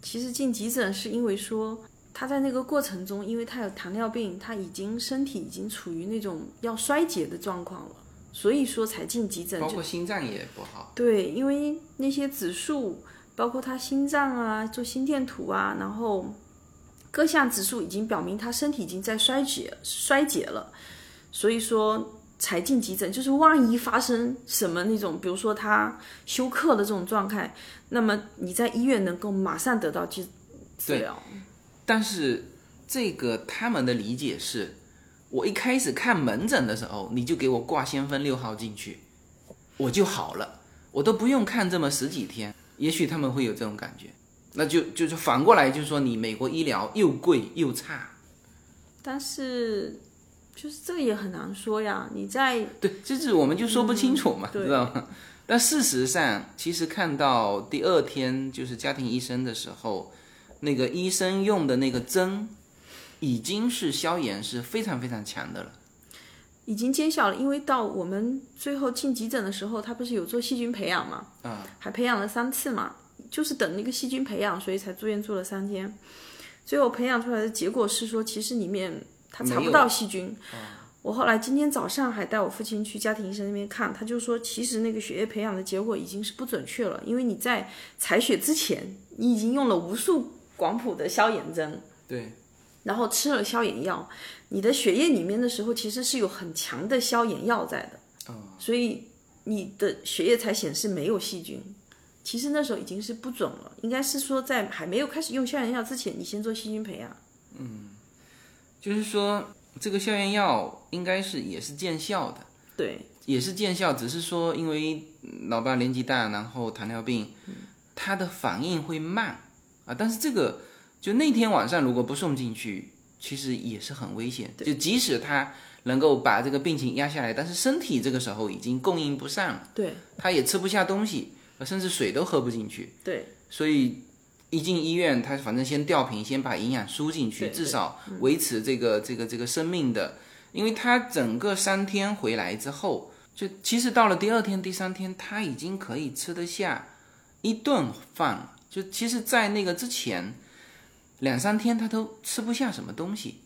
S2: 其实进急诊是因为说。他在那个过程中，因为他有糖尿病，他已经身体已经处于那种要衰竭的状况了，所以说才进急诊。
S1: 包括心脏也不好。
S2: 对，因为那些指数，包括他心脏啊，做心电图啊，然后各项指数已经表明他身体已经在衰竭衰竭了，所以说才进急诊。就是万一发生什么那种，比如说他休克的这种状态，那么你在医院能够马上得到治治疗。
S1: 但是这个他们的理解是，我一开始看门诊的时候，你就给我挂先锋六号进去，我就好了，我都不用看这么十几天。也许他们会有这种感觉，那就就是反过来，就是说你美国医疗又贵又差。
S2: 但是就是这个也很难说呀，你在
S1: 对，就是我们就说不清楚嘛，知道吗？但事实上，其实看到第二天就是家庭医生的时候。那个医生用的那个针，已经是消炎是非常非常强的了，
S2: 已经见效了。因为到我们最后进急诊的时候，他不是有做细菌培养嘛，
S1: 啊，
S2: 还培养了三次嘛，就是等那个细菌培养，所以才住院住了三天。最后培养出来的结果是说，其实里面他查不到细菌。我后来今天早上还带我父亲去家庭医生那边看，他就说，其实那个血液培养的结果已经是不准确了，因为你在采血之前，你已经用了无数。广谱的消炎针，
S1: 对，
S2: 然后吃了消炎药，你的血液里面的时候其实是有很强的消炎药在的，所以你的血液才显示没有细菌。其实那时候已经是不准了，应该是说在还没有开始用消炎药之前，你先做细菌培养。
S1: 嗯，就是说这个消炎药应该是也是见效的，
S2: 对，
S1: 也是见效，只是说因为老爸年纪大，然后糖尿病，他的反应会慢。啊，但是这个就那天晚上如果不送进去，其实也是很危险。就即使他能够把这个病情压下来，但是身体这个时候已经供应不上了，
S2: 对。
S1: 他也吃不下东西，甚至水都喝不进去，
S2: 对。
S1: 所以一进医院，他反正先吊瓶，先把营养输进去，至少维持这个这个这个生命的，因为他整个三天回来之后，就其实到了第二天、第三天，他已经可以吃得下一顿饭了。就其实，在那个之前两三天，他都吃不下什么东西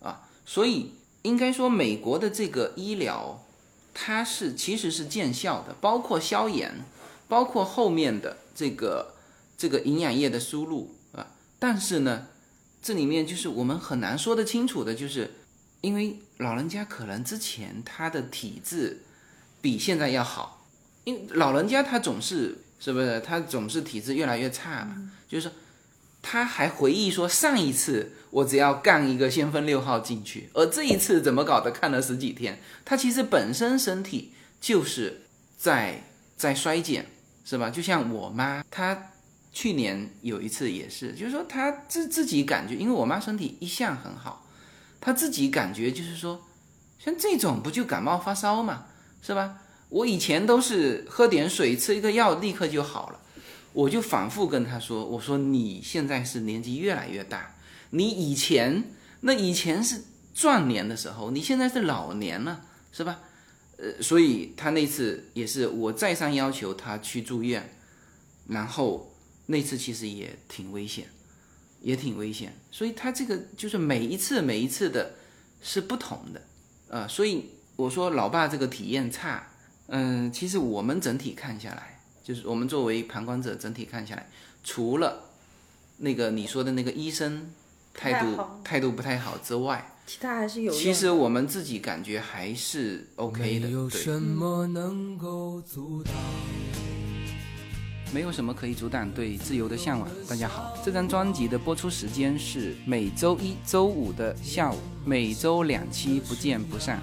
S1: 啊，所以应该说，美国的这个医疗，它是其实是见效的，包括消炎，包括后面的这个这个营养液的输入啊。但是呢，这里面就是我们很难说得清楚的，就是因为老人家可能之前他的体质比现在要好，因老人家他总是是不是他总是体质越来越差嘛，就是说他还回忆说上一次我只要干一个先锋六号进去，而这一次怎么搞的看了十几天，他其实本身身体就是在在衰减，是吧？就像我妈，她去年有一次也是，就是说她自自己感觉，因为我妈身体一向很好，她自己感觉就是说，像这种不就感冒发烧嘛，是吧？我以前都是喝点水，吃一个药立刻就好了。我就反复跟他说，我说你现在是年纪越来越大，你以前那以前是壮年的时候，你现在是老年了，是吧？呃，所以他那次也是我再三要求他去住院，然后那次其实也挺危险，也挺危险。所以他这个就是每一次每一次的是不同的，呃，所以我说老爸这个体验差，嗯、其实我们整体看下来，就是我们作为旁观者整体看下来，除了那个你说的那个医生态度态度不太好之外，
S2: 其他还是有。
S1: 其实我们自己感觉还是 OK 的，
S3: 没有
S1: 对，
S3: 什么能够阻挡。
S1: 没有什么可以阻挡对自由的向往。大家好，这张专辑的播出时间是每周一周五的下午，每周两期，不见不散。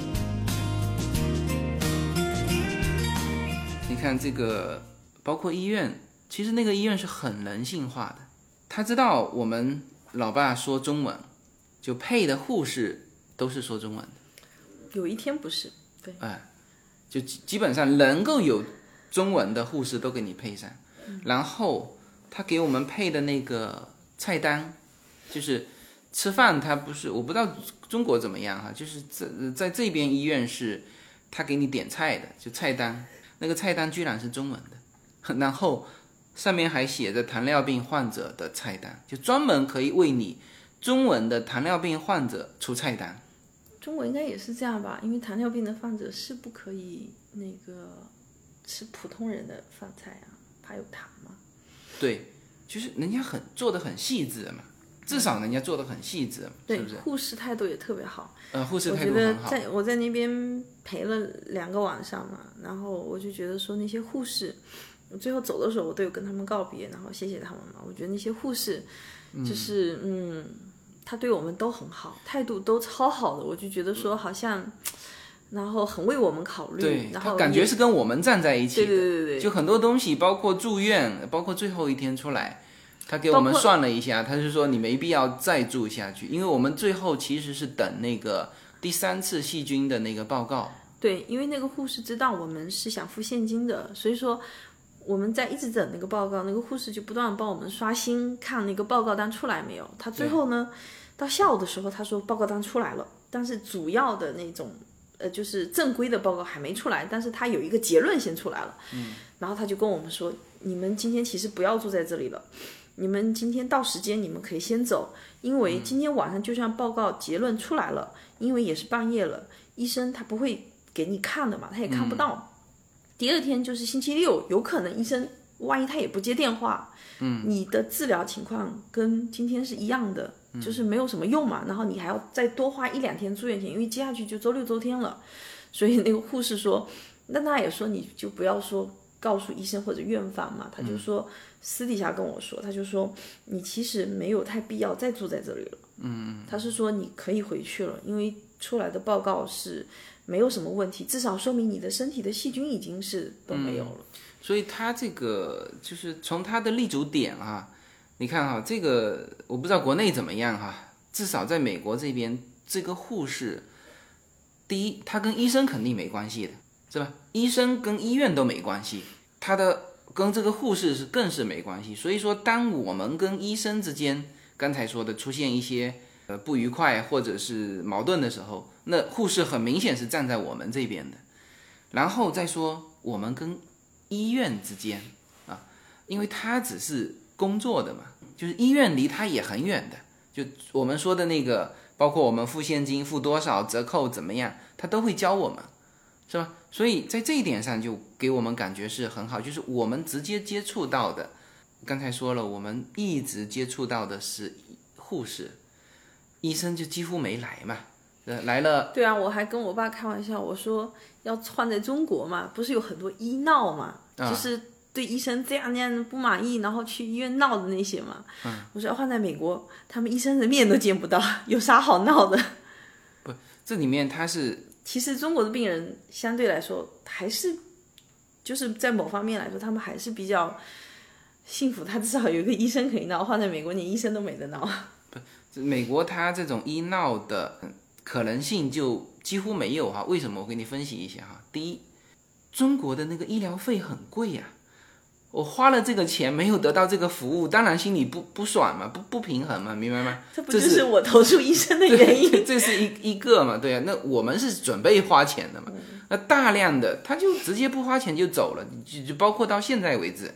S1: 看这个，包括医院，其实那个医院是很人性化的，他知道我们老爸说中文，就配的护士都是说中文的。
S2: 有一天不是，对，
S1: 就基基本上能够有中文的护士都给你配上，然后他给我们配的那个菜单，就是吃饭他不是我不知道中国怎么样哈，就是在在这边医院是他给你点菜的，就菜单，那个菜单居然是中文的，然后上面还写着糖尿病患者的菜单，就专门可以为你中文的糖尿病患者出菜单。
S2: 中国应该也是这样吧？因为糖尿病的患者是不可以那个吃普通人的饭菜啊，怕有糖嘛。
S1: 对，就是人家很做的很细致嘛，至少人家做的很细致，
S2: 对，
S1: 是不是？
S2: 护士态度也特别好。
S1: 呃，护士
S2: 我觉得
S1: 态度很好。
S2: 在我在那边陪了两个晚上嘛，然后我就觉得说那些护士，我最后走的时候我都有跟他们告别，然后谢谢他们嘛。我觉得那些护士就是嗯他对我们都很好，态度都超好的，我就觉得说好像，然后很为我们考虑，
S1: 对
S2: 然后
S1: 他感觉是跟我们站在一起的，
S2: 对对对对，
S1: 就很多东西，包括住院，包括最后一天出来，他给我们算了一下，他是说你没必要再住下去，因为我们最后其实是等那个第三次细菌的那个报告。
S2: 对，因为那个护士知道我们是想付现金的，所以说我们在一直等那个报告，那个护士就不断地帮我们刷新，看那个报告单出来没有。他最后呢，到下午的时候他说报告单出来了，但是主要的那种呃，就是正规的报告还没出来，但是他有一个结论先出来了。嗯，然后他就跟我们说，你们今天其实不要住在这里了，你们今天到时间你们可以先走，因为今天晚上就算报告结论出来了，因为也是半夜了，医生他不会给你看的嘛，他也看不到。第二天就是星期六，有可能医生万一他也不接电话，嗯，你的治疗情况跟今天是一样的，就是没有什么用嘛。然后你还要再多花一两天住院钱，因为接下去就周六周天了。所以那个护士说，那他也说你就不要说告诉医生或者院方嘛，他就说私底下跟我说，他就说你其实没有太必要再住在这里了。嗯，他是说你可以回去了，因为出来的报告是。没有什么问题，至少说明你的身体的细菌已经是都没有了。
S1: 所以他这个就是从他的立足点啊，你看哈，这个我不知道国内怎么样哈，至少在美国这边，这个护士，第一，他跟医生肯定没关系的，是吧？医生跟医院都没关系，他的跟这个护士是更是没关系。所以说，当我们跟医生之间刚才说的出现一些。呃，不愉快或者是矛盾的时候，那护士很明显是站在我们这边的。然后再说我们跟医院之间啊，因为他只是工作的嘛，就是医院离他也很远的。就我们说的那个，包括我们付现金付多少折扣怎么样，他都会教我们，是吧？所以在这一点上就给我们感觉是很好，就是我们直接接触到的。刚才说了，我们一直接触到的是护士。医生就几乎没来嘛，呃，来了。
S2: 对啊，我还跟我爸开玩笑，我说要换在中国嘛，不是有很多医闹嘛，就是对医生这样那样不满意，然后去医院闹的那些嘛。嗯。我说要换在美国，他们医生的面都见不到，有啥好闹的？
S1: 不，这里面他是。
S2: 其实中国的病人相对来说还是，就是在某方面来说，他们还是比较幸福，他至少有一个医生可以闹。换在美国，连医生都没得闹。
S1: 美国他这种医闹的可能性就几乎没有哈，为什么？我给你分析一下哈。第一，中国的那个医疗费很贵呀，我花了这个钱没有得到这个服务，当然心里不不爽嘛，不不平衡嘛，明白吗？
S2: 这不就是我投诉医生的 原因？
S1: 这是一一个嘛，对啊，那我们是准备花钱的嘛，那大量的他就直接不花钱就走了，就就包括到现在为止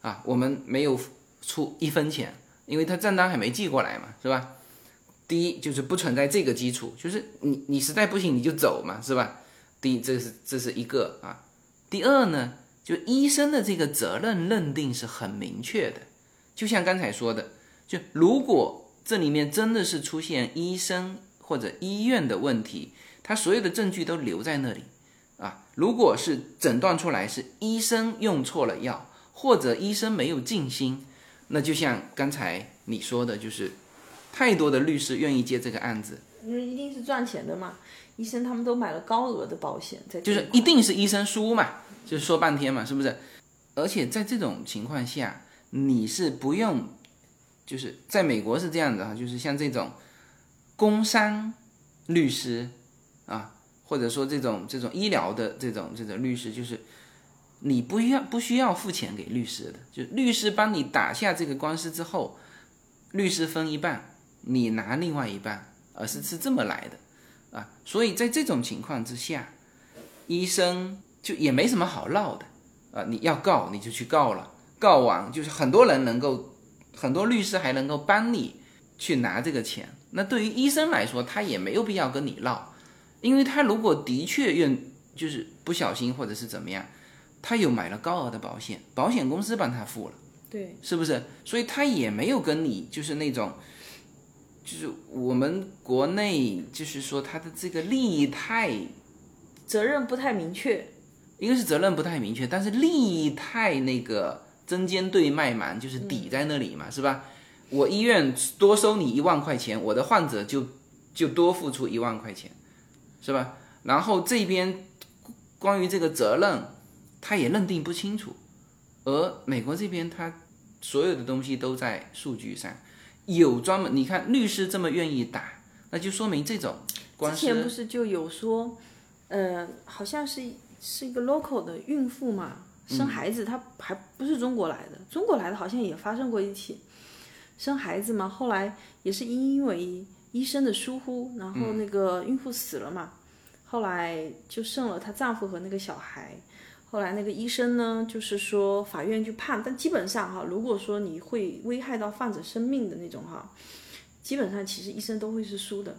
S1: 啊，我们没有出一分钱，因为他账单还没寄过来嘛，是吧？第一就是不存在这个基础，就是你你实在不行你就走嘛，是吧？第一这是这是一个啊。第二呢，就医生的这个责任认定是很明确的，就像刚才说的，就如果这里面真的是出现医生或者医院的问题，他所有的证据都留在那里啊。如果是诊断出来是医生用错了药，或者医生没有尽心，那就像刚才你说的，就是。太多的律师愿意接这个案子，
S2: 因为一定是赚钱的嘛。医生他们都买了高额的保险，在
S1: 就是一定是医生输嘛，就说半天嘛，是不是？而且在这种情况下，你是不用，就是在美国是这样子哈，就是像这种工伤律师啊，或者说这种这种医疗的这种这种律师，就是你不需要不需要付钱给律师的，就律师帮你打下这个官司之后，律师分一半。你拿另外一半，而是是这么来的，啊，所以在这种情况之下，医生就也没什么好闹的，啊，你要告你就去告了，告完就是很多人能够，很多律师还能够帮你去拿这个钱。那对于医生来说，他也没有必要跟你闹，因为他如果的确愿就是不小心或者是怎么样，他有买了高额的保险，保险公司帮他付了，
S2: 对，
S1: 是不是？所以他也没有跟你就是那种。就是我们国内，就是说他的这个利益太，
S2: 责任不太明确。
S1: 一个是责任不太明确，但是利益太那个针尖对麦芒，就是抵在那里嘛，是吧？我医院多收你一万块钱，我的患者就就多付出一万块钱，是吧？然后这边关于这个责任，他也认定不清楚，而美国这边他所有的东西都在数据上。有专门，你看律师这么愿意打，那就说明这种官司。
S2: 之前不是就有说，呃，好像是是一个 local 的孕妇嘛，生孩子，她还不是中国来的，中国来的好像也发生过一起生孩子嘛，后来也是因为医生的疏忽，然后那个孕妇死了嘛，后来就剩了她丈夫和那个小孩。后来那个医生呢，就是说法院去判，但基本上哈，如果说你会危害到患者生命的那种哈，基本上其实医生都会是输的。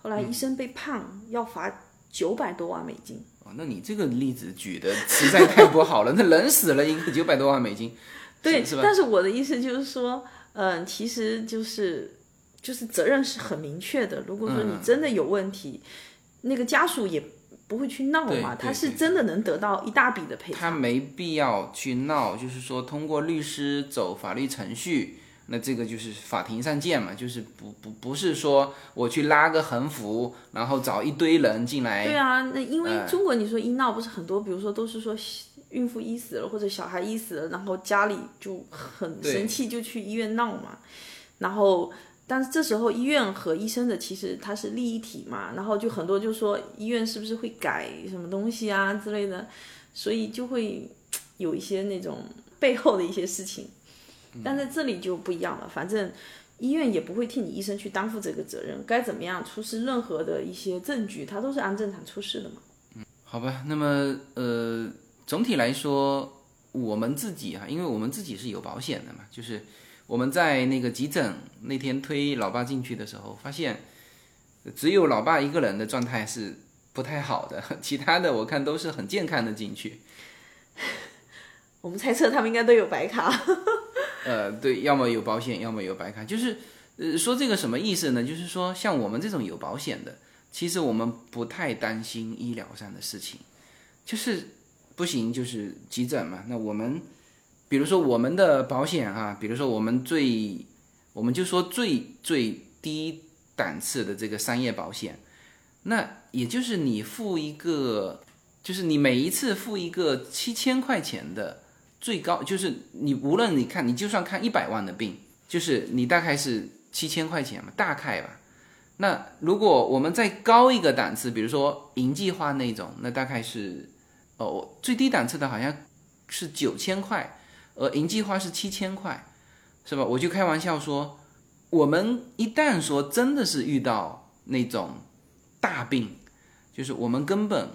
S2: 后来医生被判要罚九百多万美金。
S1: 哦，那你这个例子举的实在太不好了，那人死了一个九百多万美金，
S2: 对，
S1: 是吧？
S2: 但是我的意思就是说，嗯，其实就是就是责任是很明确的。如果说你真的有问题，那个家属也不会去闹嘛，他是真的能得到一大笔的赔偿。
S1: 他没必要去闹，就是说通过律师走法律程序，那这个就是法庭上见嘛，就是不不不是说我去拉个横幅，然后找一堆人进来，
S2: 对啊，那因为
S1: 哎
S2: 中国你说医闹不是很多，比如说都是说孕妇医死了或者小孩医死了，然后家里就很
S1: 对
S2: 生气就去医院闹嘛，然后。但是这时候医院和医生的其实它是利益体嘛，然后就很多就说医院是不是会改什么东西啊之类的，所以就会有一些那种背后的一些事情。但在这里就不一样了，反正医院也不会替你医生去担负这个责任，该怎么样出示任何的一些证据，他都是按正常出示的嘛。
S1: 嗯好吧，那么呃，总体来说，我们自己啊，因为我们自己是有保险的嘛，就是我们在那个急诊那天推老爸进去的时候，发现只有老爸一个人的状态是不太好的，其他的我看都是很健康的进去。
S2: 我们猜测他们应该都有白卡。
S1: 呃，对，要么有保险，要么有白卡。就是，呃，说这个什么意思呢？就是说，像我们这种有保险的，其实我们不太担心医疗上的事情，就是不行，就是急诊嘛。那我们，比如说我们的保险啊，比如说我们最，我们就说最最低档次的这个商业保险，那也就是你付一个，就是你每一次付一个七千块钱的。最高就是你无论你看，你就算看一百万的病，就是你大概是七千块钱嘛，大概吧。那如果我们再高一个档次，比如说银计划那种，那大概是哦最低档次的好像是九千块，而银计划是七千块，是吧？我就开玩笑说，我们一旦说真的是遇到那种大病，就是我们根本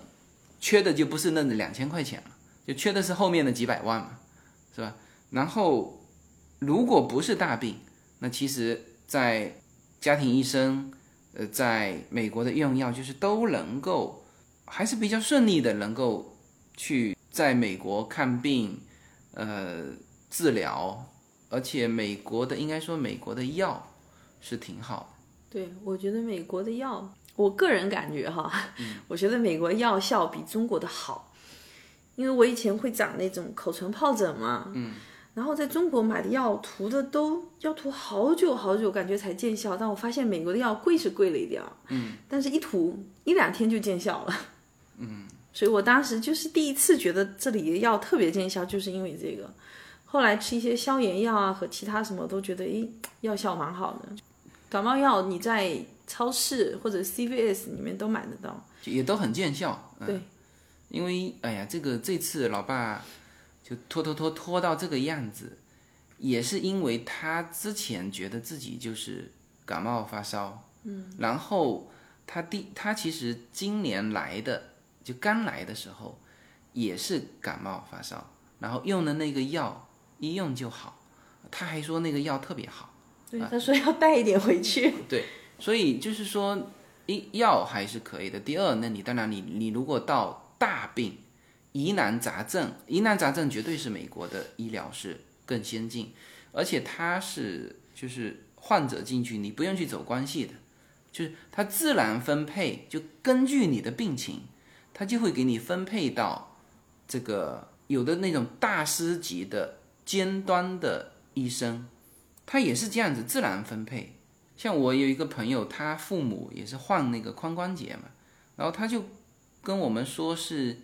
S1: 缺的就不是那两千块钱了。就缺的是后面的几百万嘛，是吧？然后如果不是大病，那其实，在家庭医生，呃，在美国的用药就是都能够，还是比较顺利的，能够去在美国看病，呃，治疗，而且美国的应该说美国的药是挺好的。
S2: 对，我觉得美国的药，我个人感觉哈，我觉得美国药效比中国的好。因为我以前会长那种口唇疱疹嘛，嗯，然后在中国买的药涂的都要涂好久好久，感觉才见效。但我发现美国的药贵是贵了一点儿，嗯，但是一涂一两天就见效了，嗯，所以我当时就是第一次觉得这里的药特别见效，就是因为这个。后来吃一些消炎药啊和其他什么都觉得，诶，药效蛮好的。感冒药你在超市或者 CVS 里面都买得到，
S1: 也都很见效，嗯、
S2: 对。
S1: 因为哎呀，这个这次老爸就拖拖拖拖到这个样子，也是因为他之前觉得自己就是感冒发烧，嗯，然后他第他其实今年来的就刚来的时候也是感冒发烧，然后用的那个药一用就好，他还说那个药特别好，
S2: 对，他说要带一点回去，
S1: 对，所以就是说一药还是可以的。第二，那你当然你你如果到大病、疑难杂症，疑难杂症绝对是美国的医疗是更先进，而且它是就是患者进去你不用去走关系的，就是它自然分配，就根据你的病情，它就会给你分配到这个有的那种大师级的尖端的医生，他也是这样子自然分配。像我有一个朋友，他父母也是患那个髋关节嘛，然后他就。跟我们说是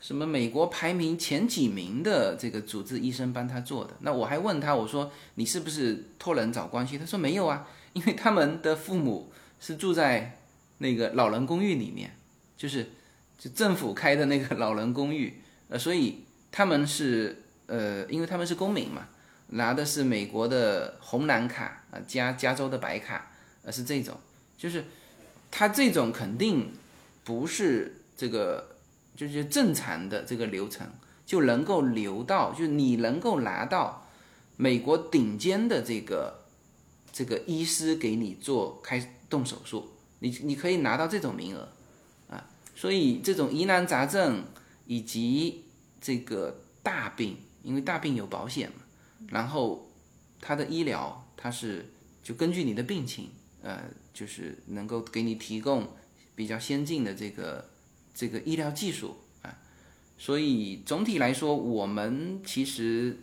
S1: 什么美国排名前几名的这个主治医生帮他做的，那我还问他，我说你是不是托人找关系？他说没有啊，因为他们的父母是住在那个老人公寓里面，就是就政府开的那个老人公寓，呃，所以他们是呃，因为他们是公民嘛，拿的是美国的红蓝卡啊，加加州的白卡，呃，是这种，就是他这种肯定。不是这个就是正常的这个流程，就能够留到，就是你能够拿到美国顶尖的这个这个医师给你做开动手术，你你可以拿到这种名额啊。所以这种疑难杂症以及这个大病，因为大病有保险嘛，然后它的医疗它是就根据你的病情，呃，就是能够给你提供比较先进的这个这个医疗技术啊。所以总体来说，我们其实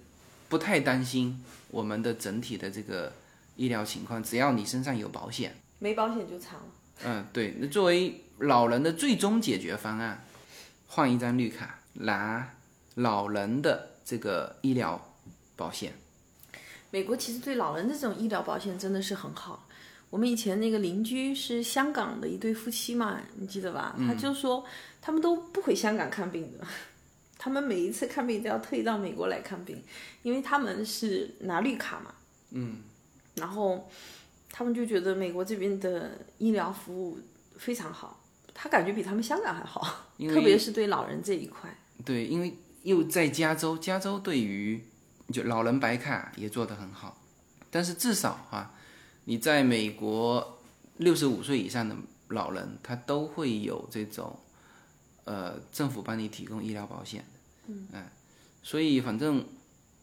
S1: 不太担心我们的整体的这个医疗情况，只要你身上有保险。
S2: 没保险就惨了。
S1: 嗯，对。那作为老人的最终解决方案，换一张绿卡，拿老人的这个医疗保险。
S2: 美国其实对老人的这种医疗保险真的是很好。我们以前那个邻居是香港的一对夫妻嘛，你记得吧？他就说他们都不回香港看病的，他们每一次看病都要特意到美国来看病，因为他们是拿绿卡嘛。嗯。然后他们就觉得美国这边的医疗服务非常好，他感觉比他们香港还好，特别是对老人这一块。
S1: 对，因为又在加州，加州对于就老人白卡也做得很好，但是至少哈、你在美国六十五岁以上的老人，他都会有这种呃政府帮你提供医疗保险的，嗯、所以反正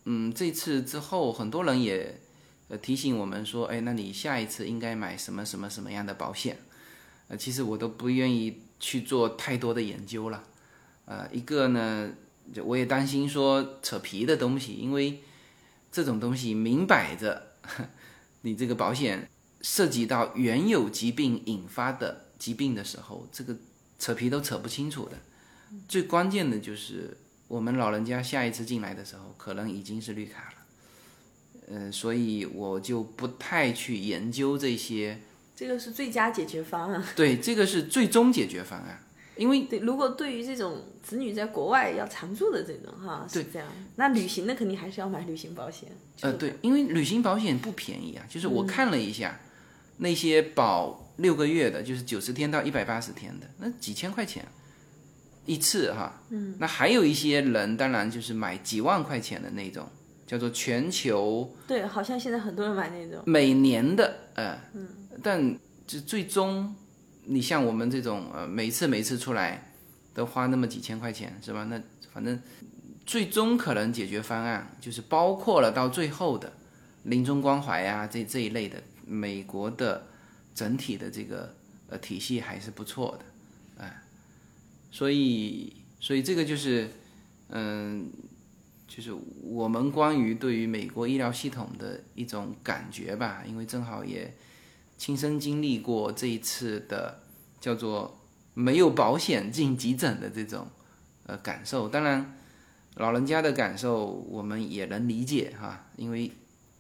S1: 嗯这次之后，很多人也呃提醒我们说，哎，那你下一次应该买什么什么什么样的保险？呃，其实我都不愿意去做太多的研究了。呃，一个呢，就我也担心说扯皮的东西，因为这种东西明摆着，你这个保险涉及到原有疾病引发的疾病的时候，这个扯皮都扯不清楚的。最关键的就是我们老人家下一次进来的时候，可能已经是绿卡了。呃，所以我就不太去研究这些。
S2: 这个是最佳解决方案。
S1: 对，这个是最终解决方案。因为
S2: 对，如果对于这种子女在国外要常住的这种哈，是这样。那旅行的肯定还是要买旅行保险。
S1: 呃，对，因为旅行保险不便宜啊。就是我看了一下，那些保六个月的，就是九十天到一百八十天的，那几千块钱一次哈。嗯。那还有一些人，当然就是买几万块钱的那种，叫做全球。
S2: 对，好像现在很多人买那种。
S1: 每年的，呃，嗯。但就最终。你像我们这种呃，每次每次出来都花那么几千块钱，是吧？那反正最终可能解决方案就是包括了到最后的临终关怀啊，这这一类的，美国的整体的这个呃体系还是不错的，哎，所以所以这个就是嗯，就是我们关于对于美国医疗系统的一种感觉吧，因为正好也。亲身经历过这一次的叫做没有保险进急诊的这种呃感受，当然老人家的感受我们也能理解哈，因为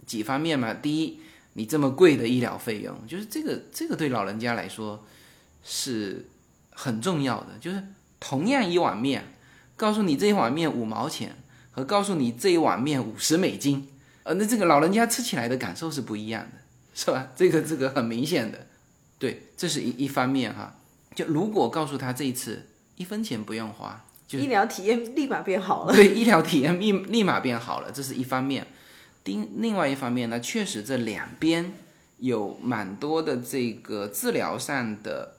S1: 几方面嘛，第一，你这么贵的医疗费用，就是这个这个对老人家来说是很重要的，就是同样一碗面，告诉你这一碗面五毛钱和告诉你这一碗面五十美金，呃，那这个老人家吃起来的感受是不一样的。是吧？这个这个很明显的，对，这是一一方面哈。就如果告诉他这一次一分钱不用花，就
S2: 医疗体验立马变好了。
S1: 对，医疗体验立立马变好了，这是一方面。另另外一方面呢，确实这两边有蛮多的这个治疗上的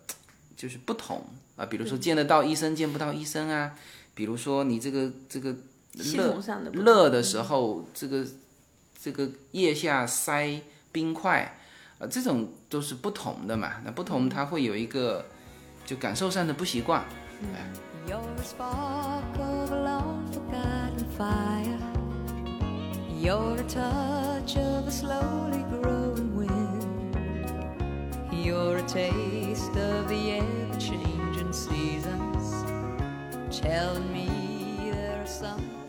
S1: 就是不同啊，比如说见得到医生见不到医生啊，比如说你这个这个热热的时候，这个这个腋下塞。冰块，呃，这种都是不同的嘛。那不同，它会有一个就感受上的不习惯。哎。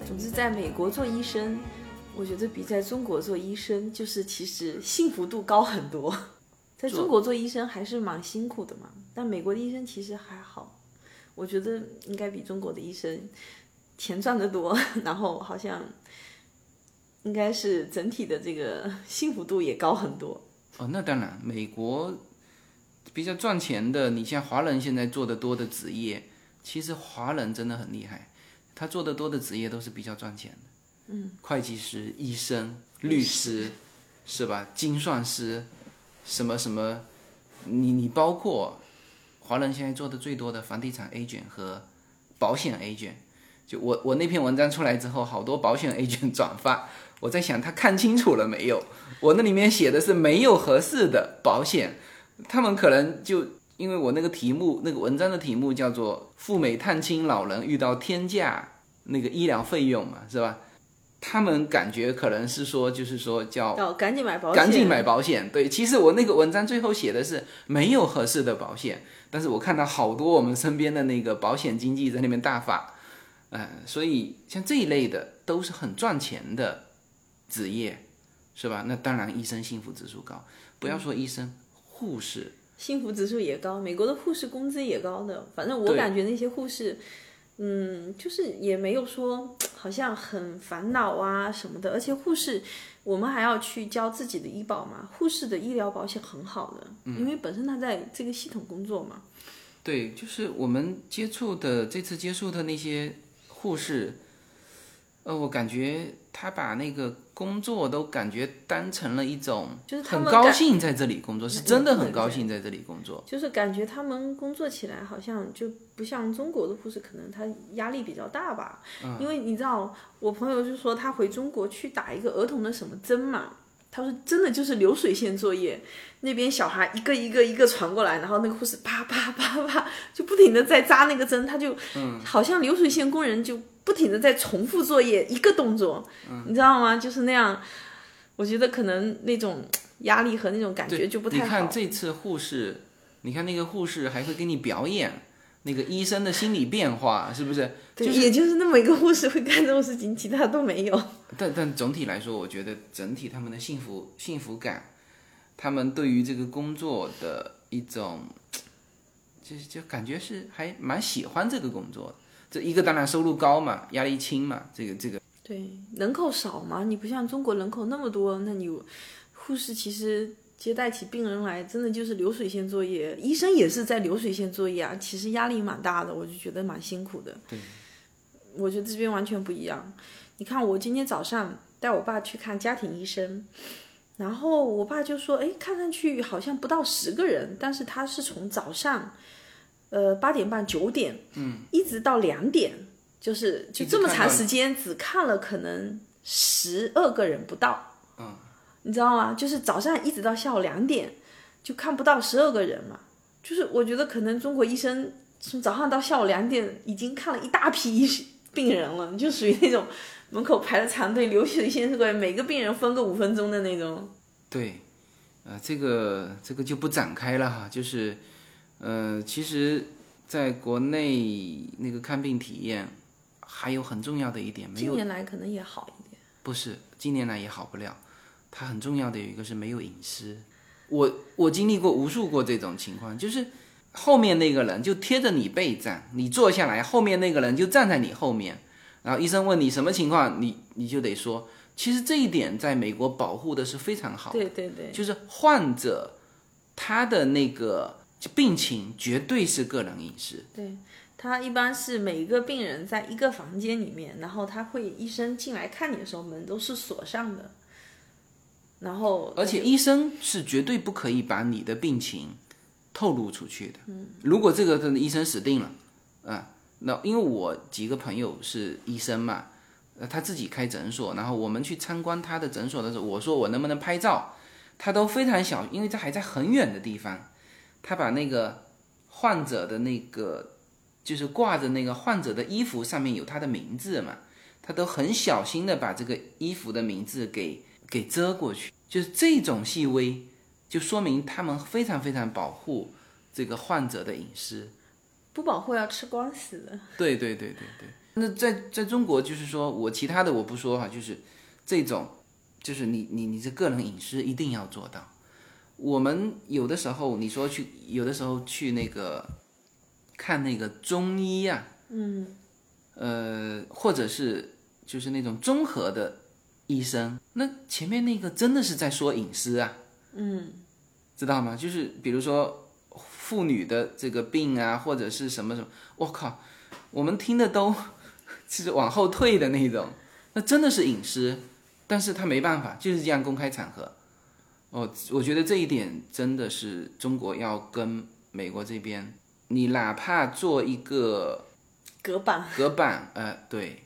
S2: 总之，在美国做医生。我觉得比在中国做医生，就是其实幸福度高很多。在中国做医生还是蛮辛苦的嘛，但美国的医生其实还好。我觉得应该比中国的医生钱赚得多，然后好像应该是整体的这个幸福度也高很多。
S1: 哦，那当然，美国比较赚钱的，你像华人现在做的多的职业，其实华人真的很厉害，他做的多的职业都是比较赚钱的。嗯，会计师、医生、律师，是吧？精算师，什么什么，你你包括华人现在做的最多的房地产 agent 和保险 agent。就我我那篇文章出来之后，好多保险 agent 转发，我在想他看清楚了没有？我那里面写的是没有合适的保险，他们可能就因为我那个题目，那个文章的题目叫做“赴美探亲老人遇到天价那个医疗费用”嘛，是吧？他们感觉可能是说，就是说叫
S2: 要赶紧买保险，
S1: 赶紧买保险。对，其实我那个文章最后写的是没有合适的保险，但是我看到好多我们身边的那个保险经纪在那边大发，嗯，所以像这一类的都是很赚钱的职业，是吧？那当然，医生幸福指数高，不要说医生，护士
S2: 幸福指数也高，美国的护士工资也高的。反正我感觉那些护士，嗯，就是也没有说好像很烦恼啊什么的。而且护士，我们还要去交自己的医保嘛。护士的医疗保险很好的，因为本身他在这个系统工作嘛。
S1: 对，就是我们接触的这次接触的那些护士，呃，我感觉他把那个工作都感觉当成了一种，
S2: 就是
S1: 很高兴在这里工作，是真的很高兴在这里工作。
S2: 就是感觉他们工作起来好像就不像中国的护士，可能他压力比较大吧。因为你知道，我朋友就说他回中国去打一个儿童的什么针嘛，他说真的就是流水线作业，那边小孩一个一个一个传过来，然后那个护士啪啪啪啪就不停的在扎那个针，他就好像流水线工人就不停的在重复作业一个动作，你知道吗？就是那样。我觉得可能那种压力和那种感觉就不太好。
S1: 你看这次护士，你看那个护士还会给你表演那个医生的心理变化，是不是？
S2: 对，也就是那么一个护士会干这种事情，其他都没有。
S1: 但但总体来说，我觉得整体他们的幸福幸福感，他们对于这个工作的一种，就就感觉是还蛮喜欢这个工作的。这一个当然收入高嘛，压力轻嘛，这个这个
S2: 对，人口少嘛，你不像中国人口那么多，那你护士其实接待起病人来，真的就是流水线作业，医生也是在流水线作业啊，其实压力蛮大的，我就觉得蛮辛苦的。
S1: 对，
S2: 我觉得这边完全不一样。你看，我今天早上带我爸去看家庭医生，然后我爸就说：“哎，看上去好像不到十个人，但是他是从早上，呃八点半九点，嗯，一直到两点，就是就这么长时间，只看了可能十二个人不到，嗯，你知道吗？就是早上一直到下午两点，就看不到十二个人嘛。就是我觉得可能中国医生从早上到下午两点已经看了一大批 病人了，就属于那种门口排了长队，流水线过来，每个病人分个五分钟的那种。
S1: 对，呃，这个这个就不展开了哈，就是，呃，其实在国内那个看病体验还有很重要的一点，没
S2: 近年来可能也好一点。
S1: 不是近年来也好不了，它很重要的有一个是没有隐私。我我经历过无数过这种情况，就是后面那个人就贴着你背站，你坐下来，后面那个人就站在你后面，然后医生问你什么情况，你你就得说。其实这一点在美国保护的是非常好的，
S2: 对对对，
S1: 就是患者他的那个病情绝对是个人隐私。
S2: 对他一般是每一个病人在一个房间里面，然后他会医生进来看你的时候门都是锁上的，然后
S1: 而且医生是绝对不可以把你的病情透露出去的。嗯，如果这个医生死定了，啊，那因为我几个朋友是医生嘛，呃，他自己开诊所，然后我们去参观他的诊所的时候，我说我能不能拍照，他都非常小，因为这还在很远的地方，他把那个患者的那个就是挂着那个患者的衣服上面有他的名字嘛，他都很小心的把这个衣服的名字给给遮过去，就是这种细微，就说明他们非常非常保护这个患者的隐私。
S2: 不保护要吃官司的。
S1: 对对对对对。那在在中国，就是说我其他的我不说哈，就是这种，就是你你你这个人隐私一定要做到。我们有的时候你说去，有的时候去那个看那个中医呀、
S2: 嗯，
S1: 呃，或者是就是那种综合的医生，那前面那个真的是在说隐私啊，
S2: 嗯，
S1: 知道吗？就是比如说妇女的这个病啊，或者是什么什么，我靠，我们听的都 是往后退的那种，那真的是隐私，但是他没办法，就是这样公开场合。哦，我觉得这一点真的是中国要跟美国这边，你哪怕做一个
S2: 隔板，
S1: 隔板，呃，对，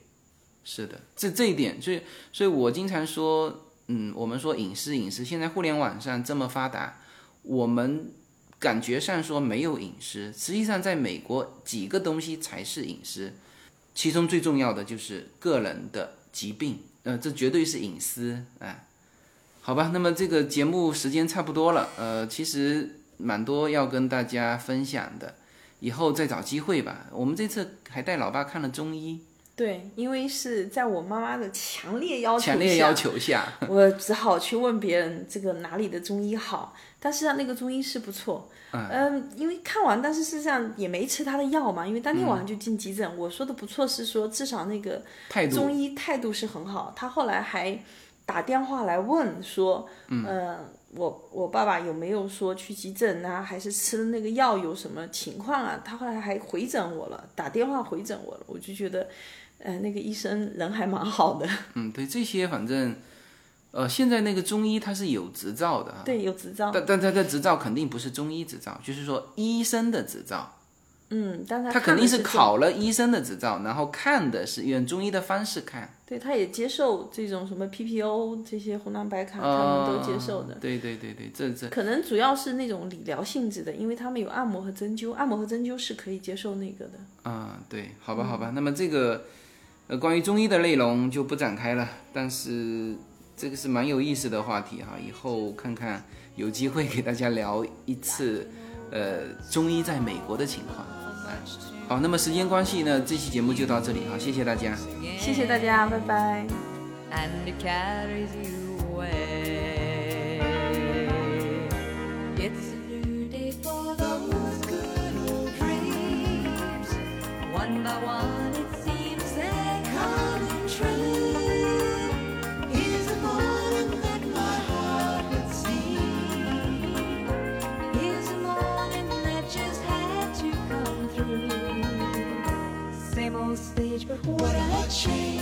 S1: 是的，这这一点，所以，所以我经常说，嗯，我们说隐私，隐私，现在互联网上这么发达，我们感觉上说没有隐私，实际上在美国几个东西才是隐私，其中最重要的就是个人的疾病，呃，这绝对是隐私，哎。好吧，那么这个节目时间差不多了，呃，其实蛮多要跟大家分享的，以后再找机会吧。我们这次还带老爸看了中医，
S2: 对，因为是在我妈妈的强烈要求
S1: 强烈要求下，
S2: 我只好去问别人这个哪里的中医好。但是啊，那个中医是不错，嗯，因为看完，但是事实上也没吃他的药嘛，因为当天晚上就进急诊。我说的不错是说，至少那个中医态度是很好。他后来还。打电话来问说，嗯，我我爸爸有没有说去急诊啊？还是吃了那个药有什么情况啊？他后来还回诊我了，打电话回诊我了，我就觉得，呃，那个医生人还蛮好的。
S1: 嗯，对这些反正，呃，现在那个中医他是有执照的，
S2: 对，有执照，
S1: 但但他的执照肯定不是中医执照，就是说医生的执照。
S2: 嗯，但
S1: 他肯定是考了医生的执照，然后看的是用中医的方式看。
S2: 对，他也接受这种什么 PPO 这些红蓝白卡，他们都接受的。
S1: 对对对对，这这
S2: 可能主要是那种理疗性质的，因为他们有按摩和针灸，按摩和针灸是可以接受那个的。
S1: 啊，对，好吧好吧，那么这个关于中医的内容就不展开了但是这个是蛮有意思的话题哈以后看看有机会给大家聊一次呃中医在美国的情况好那么时间关系呢这期节目就到这里哈谢谢大家。
S2: 谢谢大家拜拜。
S4: And carries you away. It's a though good dreams one by one What but would I change?